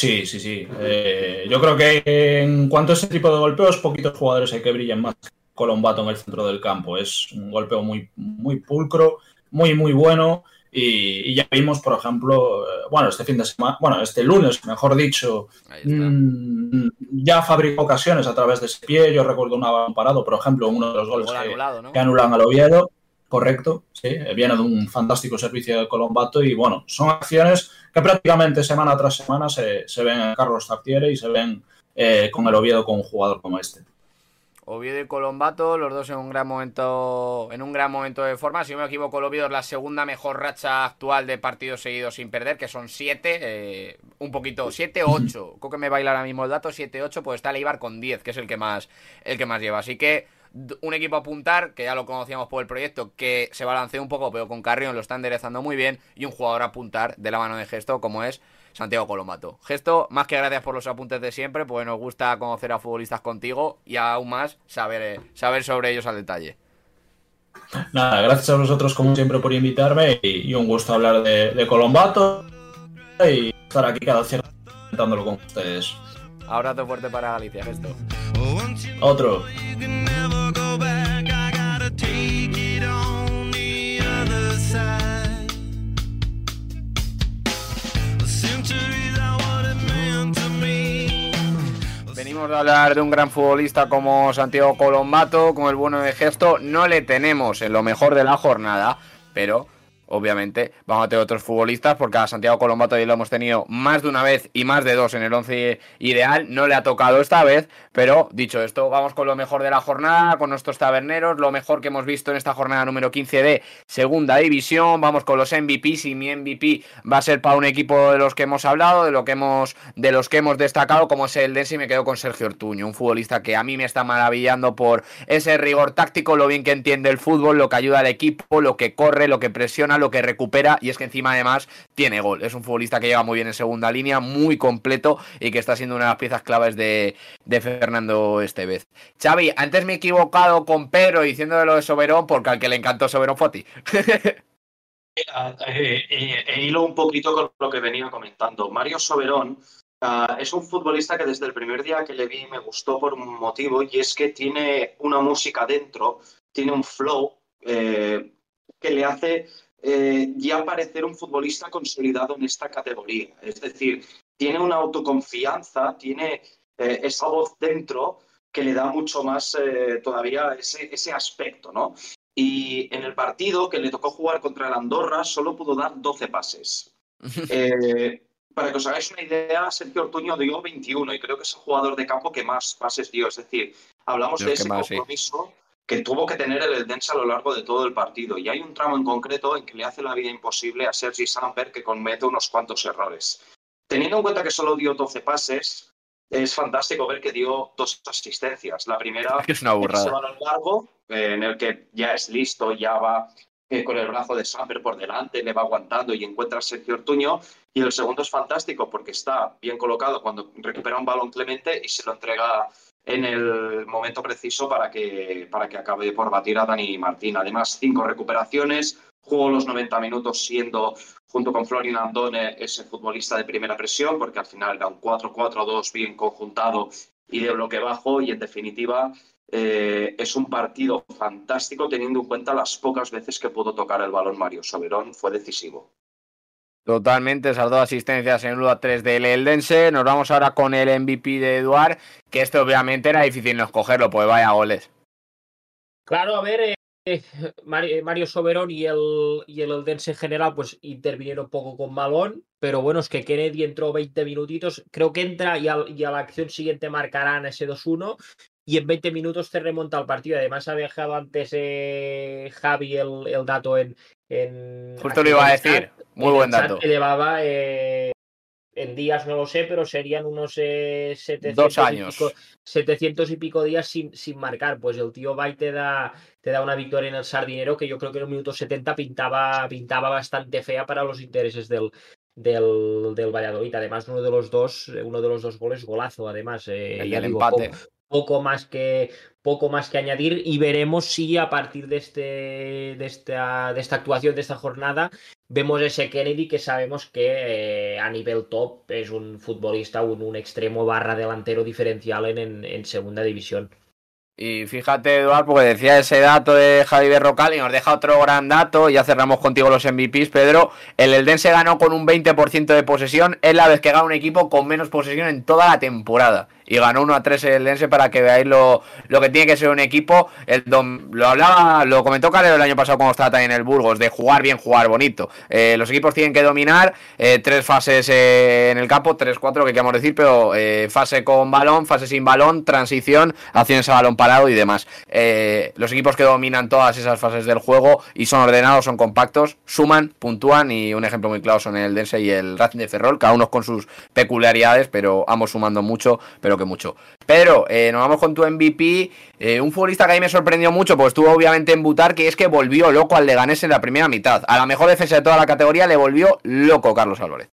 Sí, sí, sí. Eh, yo creo que en cuanto a ese tipo de golpeos, poquitos jugadores hay que brillen más que Colombato en el centro del campo. Es un golpeo muy, muy pulcro, muy, muy bueno. Y, ya vimos, por ejemplo, eh, bueno, este fin de semana, bueno, este lunes, mejor dicho, mm, ya fabricó ocasiones a través de ese pie. Yo recuerdo un balón parado, por ejemplo, uno de los goles que, que, anulan al Oviedo. Correcto, sí, viene de un fantástico servicio de Colombato y bueno, son acciones que prácticamente semana tras semana se, ven en Carlos Tartiere y se ven eh, con el Oviedo con un jugador como este. Oviedo y Colombato, los dos en un gran momento, en un gran momento de forma. Si no me equivoco, el Oviedo es la segunda mejor racha actual de partidos seguidos sin perder, que son siete, eh, un poquito, siete, ocho. Creo que me baila ahora mismo el dato, siete, ocho, pues está el Ibar con diez, que es el que más, el que más lleva. Así que un equipo a apuntar, que ya lo conocíamos por el proyecto, que se balancea un poco, pero con Carrión lo está enderezando muy bien, y un jugador a apuntar de la mano de gesto, como es Santiago Colomato. Gesto, más que gracias por los apuntes de siempre, pues nos gusta conocer a futbolistas contigo y aún más saber, eh, saber sobre ellos al detalle. Nada, gracias a vosotros como siempre por invitarme y, un gusto hablar de, Colombato y estar aquí cada cierto comentándolo con ustedes. Abrazo fuerte para Galicia, gesto. Otro. A hablar de un gran futbolista como Santiago Colombato, con el bueno de gesto. No le tenemos en lo mejor de la jornada, pero obviamente vamos a tener otros futbolistas, porque a Santiago Colombato ya lo hemos tenido más de una vez y más de dos en el 11 ideal. No le ha tocado esta vez, pero dicho esto, vamos con lo mejor de la jornada, con nuestros taberneros, lo mejor que hemos visto en esta jornada número 15 de Segunda División. Vamos con los MVPs y mi MVP va a ser para un equipo de los que hemos hablado, de lo que hemos de los que hemos destacado, como es el Densi, me quedo con Sergio Ortuño, un futbolista que a mí me está maravillando por ese rigor táctico, lo bien que entiende el fútbol, lo que ayuda al equipo, lo que corre, lo que presiona, lo que recupera y es que encima además tiene gol. Es un futbolista que llega muy bien en segunda línea, muy completo y que está siendo una de las piezas claves de, de Fernando Estevez. Xavi, antes me he equivocado con Pedro diciendo de lo de Soberón porque al que le encantó Soberón fue a ti. Eh, eh, hilo un poquito con lo que venía comentando. Mario Soberón uh, es un futbolista que desde el primer día que le vi me gustó por un motivo y es que tiene una música dentro, tiene un flow eh, que le hace eh, ya parecer un futbolista consolidado en esta categoría. Es decir, tiene una autoconfianza, tiene eh, esa voz dentro que le da mucho más eh, todavía ese, ese aspecto, ¿no? Y en el partido que le tocó jugar contra el Andorra solo pudo dar 12 pases. Eh, para que os hagáis una idea, Sergio Ortuño dio 21 y creo que es el jugador de campo que más pases dio. Es decir, hablamos Los de ese más, compromiso que tuvo que tener el Eldense a lo largo de todo el partido. Y hay un tramo en concreto en que le hace la vida imposible a Sergi Samper que comete unos cuantos errores. Teniendo en cuenta que solo dio 12 pases, es fantástico ver que dio dos asistencias. La primera Es que es una burrada. balón largo, eh, en el que ya es listo, ya va eh, con el brazo de Samper por delante, le va aguantando y encuentra a Sergio Ortuño. Y el segundo es fantástico porque está bien colocado cuando recupera un balón Clemente y se lo entrega en el momento preciso para que, para que acabe por batir a Dani Martín. Además, cinco recuperaciones, jugó los 90 minutos siendo, junto con Florin Andone, ese futbolista de primera presión, porque al final era un 4-4-2 bien conjuntado y de bloque bajo, y en definitiva eh, es un partido fantástico teniendo en cuenta las pocas veces que pudo tocar el balón Mario Soberón, fue decisivo. Totalmente, esas dos asistencias en 1-3 del Eldense. Nos vamos ahora con el MVP de Eduard, que este obviamente era difícil no escogerlo, pues vaya goles. Claro, a ver, eh, Mari- Mario Soberón y el, y el Eldense en general pues intervinieron poco con balón, pero bueno, es que Kennedy entró 20 minutitos, creo que entra y, al- y a la acción siguiente marcarán ese 2-1 y en 20 minutos te remonta el partido. Además ha dejado antes eh, Javi el, el dato en... en Justo lo iba a chat, decir, muy buen dato. que llevaba eh, en días, no lo sé, pero serían unos eh, 700 Dos y años. pico- 700 y pico días sin, sin marcar. Pues el tío va y te da, te da una victoria en el Sardinero que yo creo que en el minuto 70 pintaba, pintaba bastante fea para los intereses del, del, del Valladolid. Además, uno de los dos, uno de los dos goles, golazo, además. eh, El ya del digo, empate. Poco más que poco más que añadir y veremos si a partir de este de esta, de esta actuación de esta jornada vemos ese Kennedy que sabemos que eh, a nivel top es un futbolista un, un extremo barra delantero diferencial en, en, segunda división Y fíjate, Eduard, porque decía ese dato de Javi Berrocal y nos deja otro gran dato. Ya cerramos contigo los MVPs, Pedro. El Eldense ganó con un 20% de posesión. Es la vez que gana un equipo con menos posesión en toda la temporada. Y ganó 1 a 3 el Eldense para que veáis lo, lo que tiene que ser un equipo. El dom- lo hablaba, lo comentó Calero el año pasado cuando estaba también en el Burgos, de jugar bien, jugar bonito. Eh, los equipos tienen que dominar eh, tres fases eh, en el campo, tres, cuatro que queremos decir, pero fase con balón, fase sin balón, transición, acciones a balón parado y demás. Los equipos que dominan todas esas fases del juego y son ordenados, son compactos, suman, puntúan y un ejemplo muy claro son el Dense y el Racing de Ferrol, cada uno con sus peculiaridades, pero ambos sumando mucho, pero que mucho. Pedro, eh, nos vamos con tu MVP, eh, un futbolista que a mí me sorprendió mucho, pues estuvo obviamente en Butar, que es que volvió loco al Leganés en la primera mitad. A la mejor defensa de toda la categoría le volvió loco Carlos Álvarez.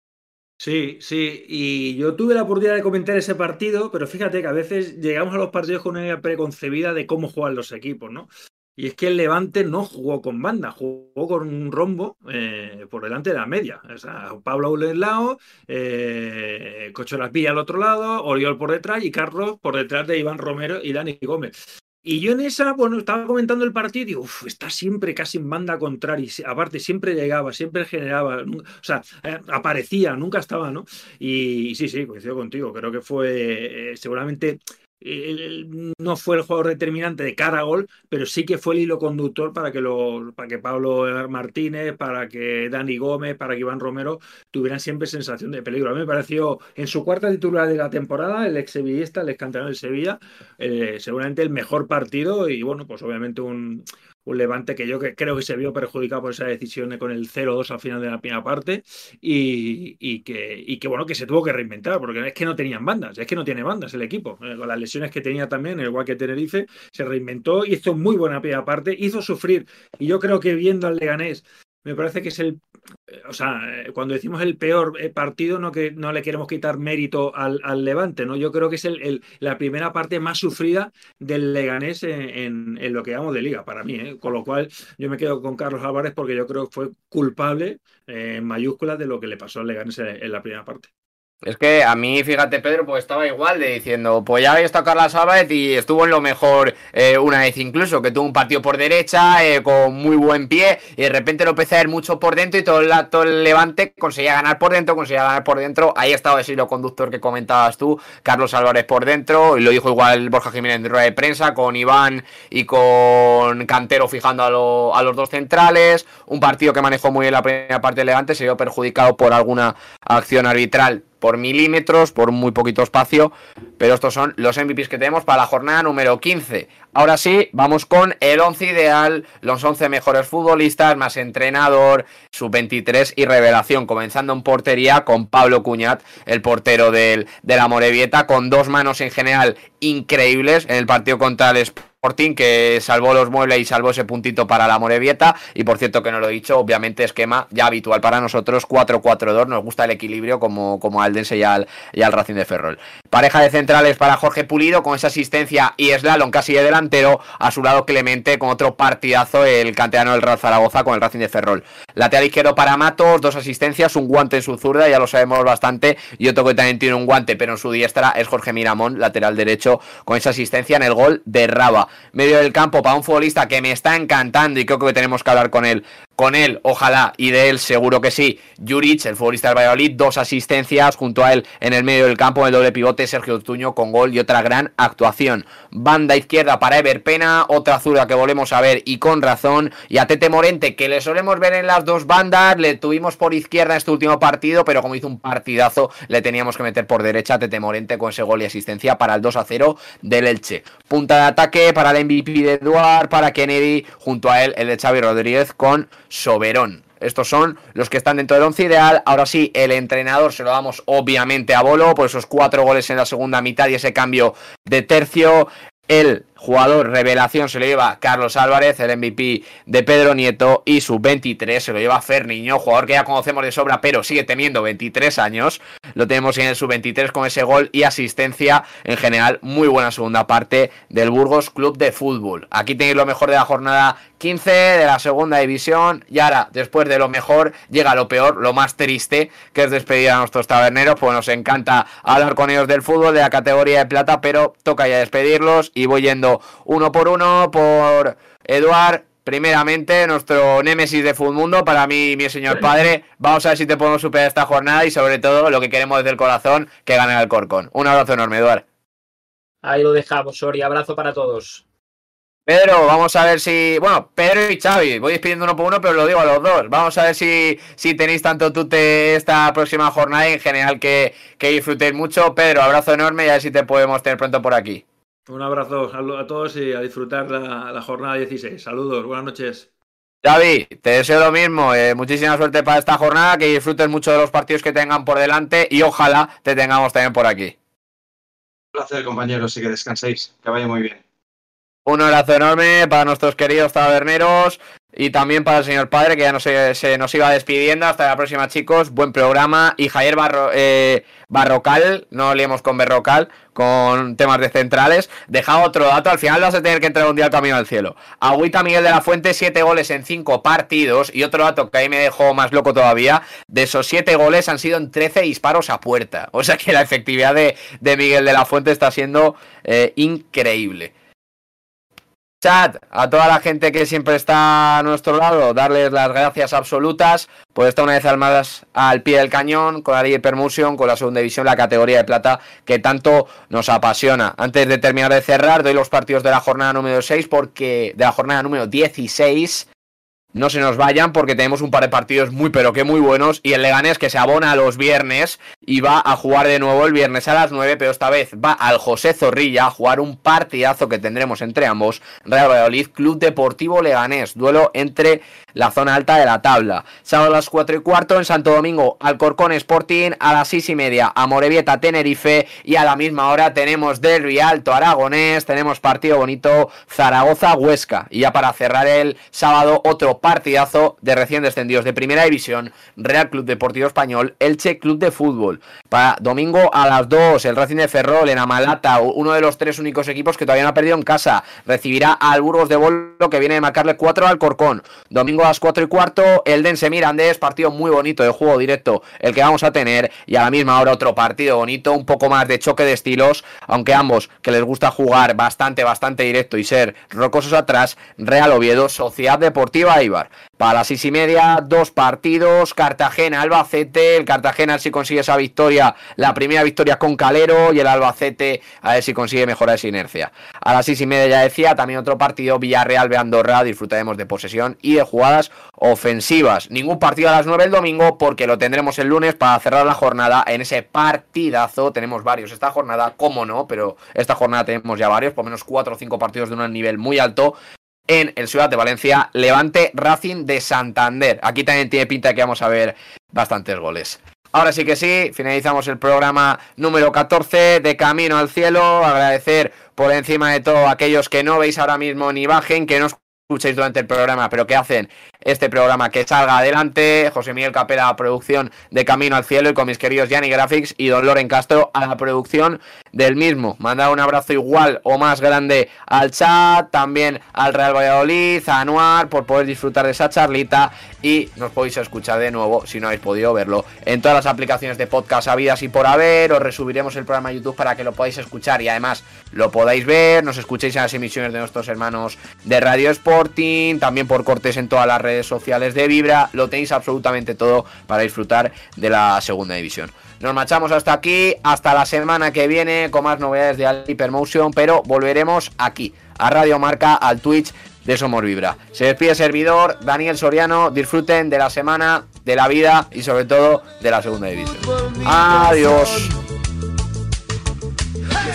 Sí, sí, y yo tuve la oportunidad de comentar ese partido, pero fíjate que a veces llegamos a los partidos con una idea preconcebida de cómo juegan los equipos, ¿no? Y es que el Levante no jugó con banda, jugó con un rombo eh, por delante de la media. O sea, Pablo a un lado, eh, Cocho Las Villas al otro lado, Oriol por detrás y Carlos por detrás de Iván Romero y Dani Gómez. Y yo en esa, bueno, estaba comentando el partido y digo, uff, está siempre casi en banda contraria. Aparte, siempre llegaba, siempre generaba, o sea, eh, aparecía, nunca estaba, ¿no? Y, y sí, sí, coincido contigo. Creo que fue eh, seguramente. No fue el jugador determinante de cada gol, pero sí que fue el hilo conductor para que, los, para que Pablo Martínez, para que Dani Gómez, para que Iván Romero tuvieran siempre sensación de peligro. A mí me pareció en su cuarta titular de la temporada, el ex sevillista, el ex canterano del Sevilla, eh, seguramente el mejor partido y bueno, pues obviamente un, un Levante que yo creo que se vio perjudicado por esa decisión con el 0-2 al final de la primera parte y, y que, y que bueno, que se tuvo que reinventar porque es que no tenían bandas, es que no tiene bandas el equipo, eh, con las lesiones que tenía también, igual que Tenerife, se reinventó, hizo muy buena primera parte, hizo sufrir. Y yo creo que viendo al Leganés me parece que es el, o sea, cuando decimos el peor eh, partido, no que no le queremos quitar mérito al, Levante, ¿no? Yo creo que es el, la primera parte más sufrida del Leganés en, lo que llamamos de liga, para mí, ¿eh? Con lo cual yo me quedo con Carlos Álvarez porque yo creo que fue culpable eh, en mayúsculas de lo que le pasó al Leganés en la primera parte. Es que a mí, fíjate, Pedro, pues estaba igual de diciendo, pues ya estado Carlos Álvarez y estuvo en lo mejor eh, una vez incluso, que tuvo un partido por derecha, eh, con muy buen pie, y de repente lo empecé a ver mucho por dentro y todo el, todo el levante conseguía ganar por dentro, conseguía ganar por dentro. Ahí estaba ese hilo conductor que comentabas tú, Carlos Álvarez por dentro, y lo dijo igual Borja Jiménez en rueda de prensa, con Iván y con Cantero fijando a, a los dos centrales. Un partido que manejó muy bien la primera parte del levante, se vio perjudicado por alguna acción arbitral por milímetros, por muy poquito espacio, pero estos son los MVPs que tenemos para la jornada número 15. Ahora sí, vamos con el 11 ideal, los 11 mejores futbolistas, más entrenador, sub-23 y revelación, comenzando en portería con Pablo Cuñat, el portero del, de la Morevieta, con dos manos en general increíbles en el partido contra el Sporting que salvó los muebles y salvó ese puntito para la Morevieta. Y por cierto, que no lo he dicho, obviamente esquema ya habitual para nosotros, 4-4-2. Nos gusta el equilibrio como, como al Dense y al, y al Racing de Ferrol. Pareja de centrales para Jorge Pulido con esa asistencia y slalom casi de delantero. A su lado Clemente con otro partidazo, el canteano del Real Zaragoza con el Racing de Ferrol. Lateral izquierdo para Matos, dos asistencias, un guante en su zurda, ya lo sabemos bastante. Y otro que también tiene un guante, pero en su diestra es Jorge Miramón, lateral derecho, con esa asistencia en el gol de Raba medio del campo para un futbolista que me está encantando y creo que tenemos que hablar con él con él, ojalá, y de él seguro que sí, Juric, el futbolista del Valladolid, dos asistencias junto a él en el medio del campo, en el doble pivote, Sergio Tuño con gol y otra gran actuación. Banda izquierda para Ever Pena, otra azura que volvemos a ver y con razón, y a Tete Morente, que le solemos ver en las dos bandas, le tuvimos por izquierda en este último partido, pero como hizo un partidazo, le teníamos que meter por derecha a Tete Morente con ese gol y asistencia para el 2 a 0 del Elche. Punta de ataque para el MVP de Eduard, para Kennedy, junto a él el de Xavi Rodríguez con Soberón. Estos son los que están dentro del once ideal. Ahora sí, el entrenador se lo damos obviamente a Bolo por esos cuatro goles en la segunda mitad y ese cambio de tercio. El jugador revelación se lo lleva Carlos Álvarez, el MVP de Pedro Nieto, y su 23 se lo lleva Fer Niño, jugador que ya conocemos de sobra, pero sigue teniendo 23 años. Lo tenemos en su 23 con ese gol y asistencia. En general, muy buena segunda parte del Burgos Club de Fútbol. Aquí tenéis lo mejor de la jornada 15 de la segunda división. Y ahora, después de lo mejor, llega lo peor, lo más triste, que es despedir a nuestros taberneros. Pues nos encanta hablar con ellos del fútbol, de la categoría de plata, pero toca ya despedirlos. Y voy yendo uno por uno por Eduard. Primeramente, nuestro némesis de Mundo, para mí, mi señor padre. Vamos a ver si te podemos superar esta jornada y, sobre todo, lo que queremos desde el corazón, que gane el Corcón. Un abrazo enorme, Eduard. Ahí lo dejamos, Sori. Abrazo para todos. Pedro, vamos a ver si. Bueno, Pedro y Xavi, voy despidiendo uno por uno, pero lo digo a los dos. Vamos a ver si, si tenéis tanto tute esta próxima jornada y en general que, que disfrutéis mucho. Pedro, abrazo enorme y a ver si te podemos tener pronto por aquí. Un abrazo a todos y a disfrutar la, jornada 16. Saludos, buenas noches. Xavi, te deseo lo mismo. Eh, muchísima suerte para esta jornada, que disfrutes mucho de los partidos que tengan por delante y ojalá te tengamos también por aquí. Un placer, compañeros, y que descanséis. Que vaya muy bien. Un abrazo enorme para nuestros queridos taberneros y también para el señor padre que ya no se, se nos iba despidiendo. Hasta la próxima, chicos. Buen programa. Y Javier Barro, eh, Barrocal, no liemos con Berrocal, con temas de centrales. Deja otro dato, al final vas a tener que entrar un día al camino al cielo. Agüita Miguel de la Fuente, siete goles en cinco partidos. Y otro dato que ahí me dejó más loco todavía, de esos siete goles han sido en 13 disparos a puerta. O sea que la efectividad de, de Miguel de la Fuente está siendo eh, increíble. Chat, a toda la gente que siempre está a nuestro lado, darles las gracias absolutas por estar una vez más al pie del cañón con la Liga Permusion, con la segunda división, la categoría de plata que tanto nos apasiona. Antes de terminar de cerrar, doy los partidos de la jornada número 6 porque de la jornada número 16 no se nos vayan porque tenemos un par de partidos muy pero que muy buenos. Y el Leganés que se abona los viernes y va a jugar de nuevo el viernes a las 9 pero esta vez va al José Zorrilla a jugar un partidazo que tendremos entre ambos Real Valladolid Club Deportivo Leganés. Duelo entre la zona alta de la tabla. Sábado a las 4 y cuarto en Santo Domingo Alcorcón Sporting. A las 6 y media a Morevieta Tenerife. Y a la misma hora tenemos Derby Alto Aragonés. Tenemos partido bonito Zaragoza Huesca y ya para cerrar el sábado otro partidazo de recién descendidos de Primera División, Real Club Deportivo Español, Elche Club de Fútbol. Para domingo a las 2, el Racing de Ferrol en Amalata, uno de los tres únicos equipos que todavía no ha perdido en casa, recibirá al Burgos de Bolo que viene de marcarle 4 al Corcón. Domingo a las 4 y cuarto, el Dense Mirandés, partido muy bonito de juego directo, el que vamos a tener, y a la misma hora otro partido bonito, un poco más de choque de estilos, aunque ambos que les gusta jugar bastante, bastante directo y ser rocosos atrás, Real Oviedo, Sociedad Deportiva Para las seis y media, dos partidos, Cartagena, Albacete, el Cartagena si consigue esa victoria, la primera victoria con Calero. Y el Albacete a ver si consigue mejorar esa inercia. A las seis y media ya decía, también otro partido, Villarreal Andorra, disfrutaremos de posesión y de jugadas ofensivas. Ningún partido a las nueve el domingo porque lo tendremos el lunes para cerrar la jornada en ese partidazo. Tenemos varios esta jornada, cómo no, pero esta jornada tenemos ya varios, por menos cuatro o cinco partidos de un nivel muy alto en el Ciudad de Valencia, Levante Racing de Santander. Aquí también tiene pinta que vamos a ver bastantes goles. Ahora sí que sí, finalizamos el programa número 14 de Camino al Cielo. Agradecer por encima de todo a aquellos que no veis ahora mismo ni bajen, que no escuchéis durante el programa, pero que hacen este programa que salga adelante. José Miguel Capela, producción de Camino al Cielo, y con mis queridos Yanni Graphics y Don Loren Castro a la producción del mismo. Mandar un abrazo igual o más grande al chat, también al Real Valladolid, a Anuar, por poder disfrutar de esa charlita. Y nos podéis escuchar de nuevo, si no habéis podido verlo, en todas las aplicaciones de podcast habidas y por haber. Os resubiremos el programa a YouTube para que lo podáis escuchar y además lo podáis ver. Nos escuchéis en las emisiones de nuestros hermanos de Radio Sporting, también por cortes en todas las redes redes sociales de Vibra, lo tenéis absolutamente todo para disfrutar de la segunda división. Nos marchamos hasta aquí, hasta la semana que viene con más novedades de Hypermotion, pero volveremos aquí, a Radio Marca, al Twitch de Somos Vibra. Se despide servidor, Daniel Soriano, disfruten de la semana, de la vida y sobre todo de la segunda división. Adiós.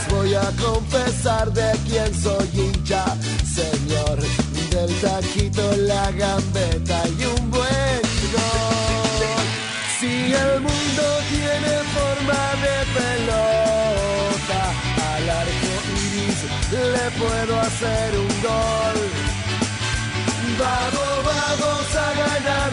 Voy a confesar de soy hincha, señor del taquito, la gambeta y un buen gol. Si el mundo tiene forma de pelota, al arco iris le puedo hacer un gol. Vamos, vamos a ganar.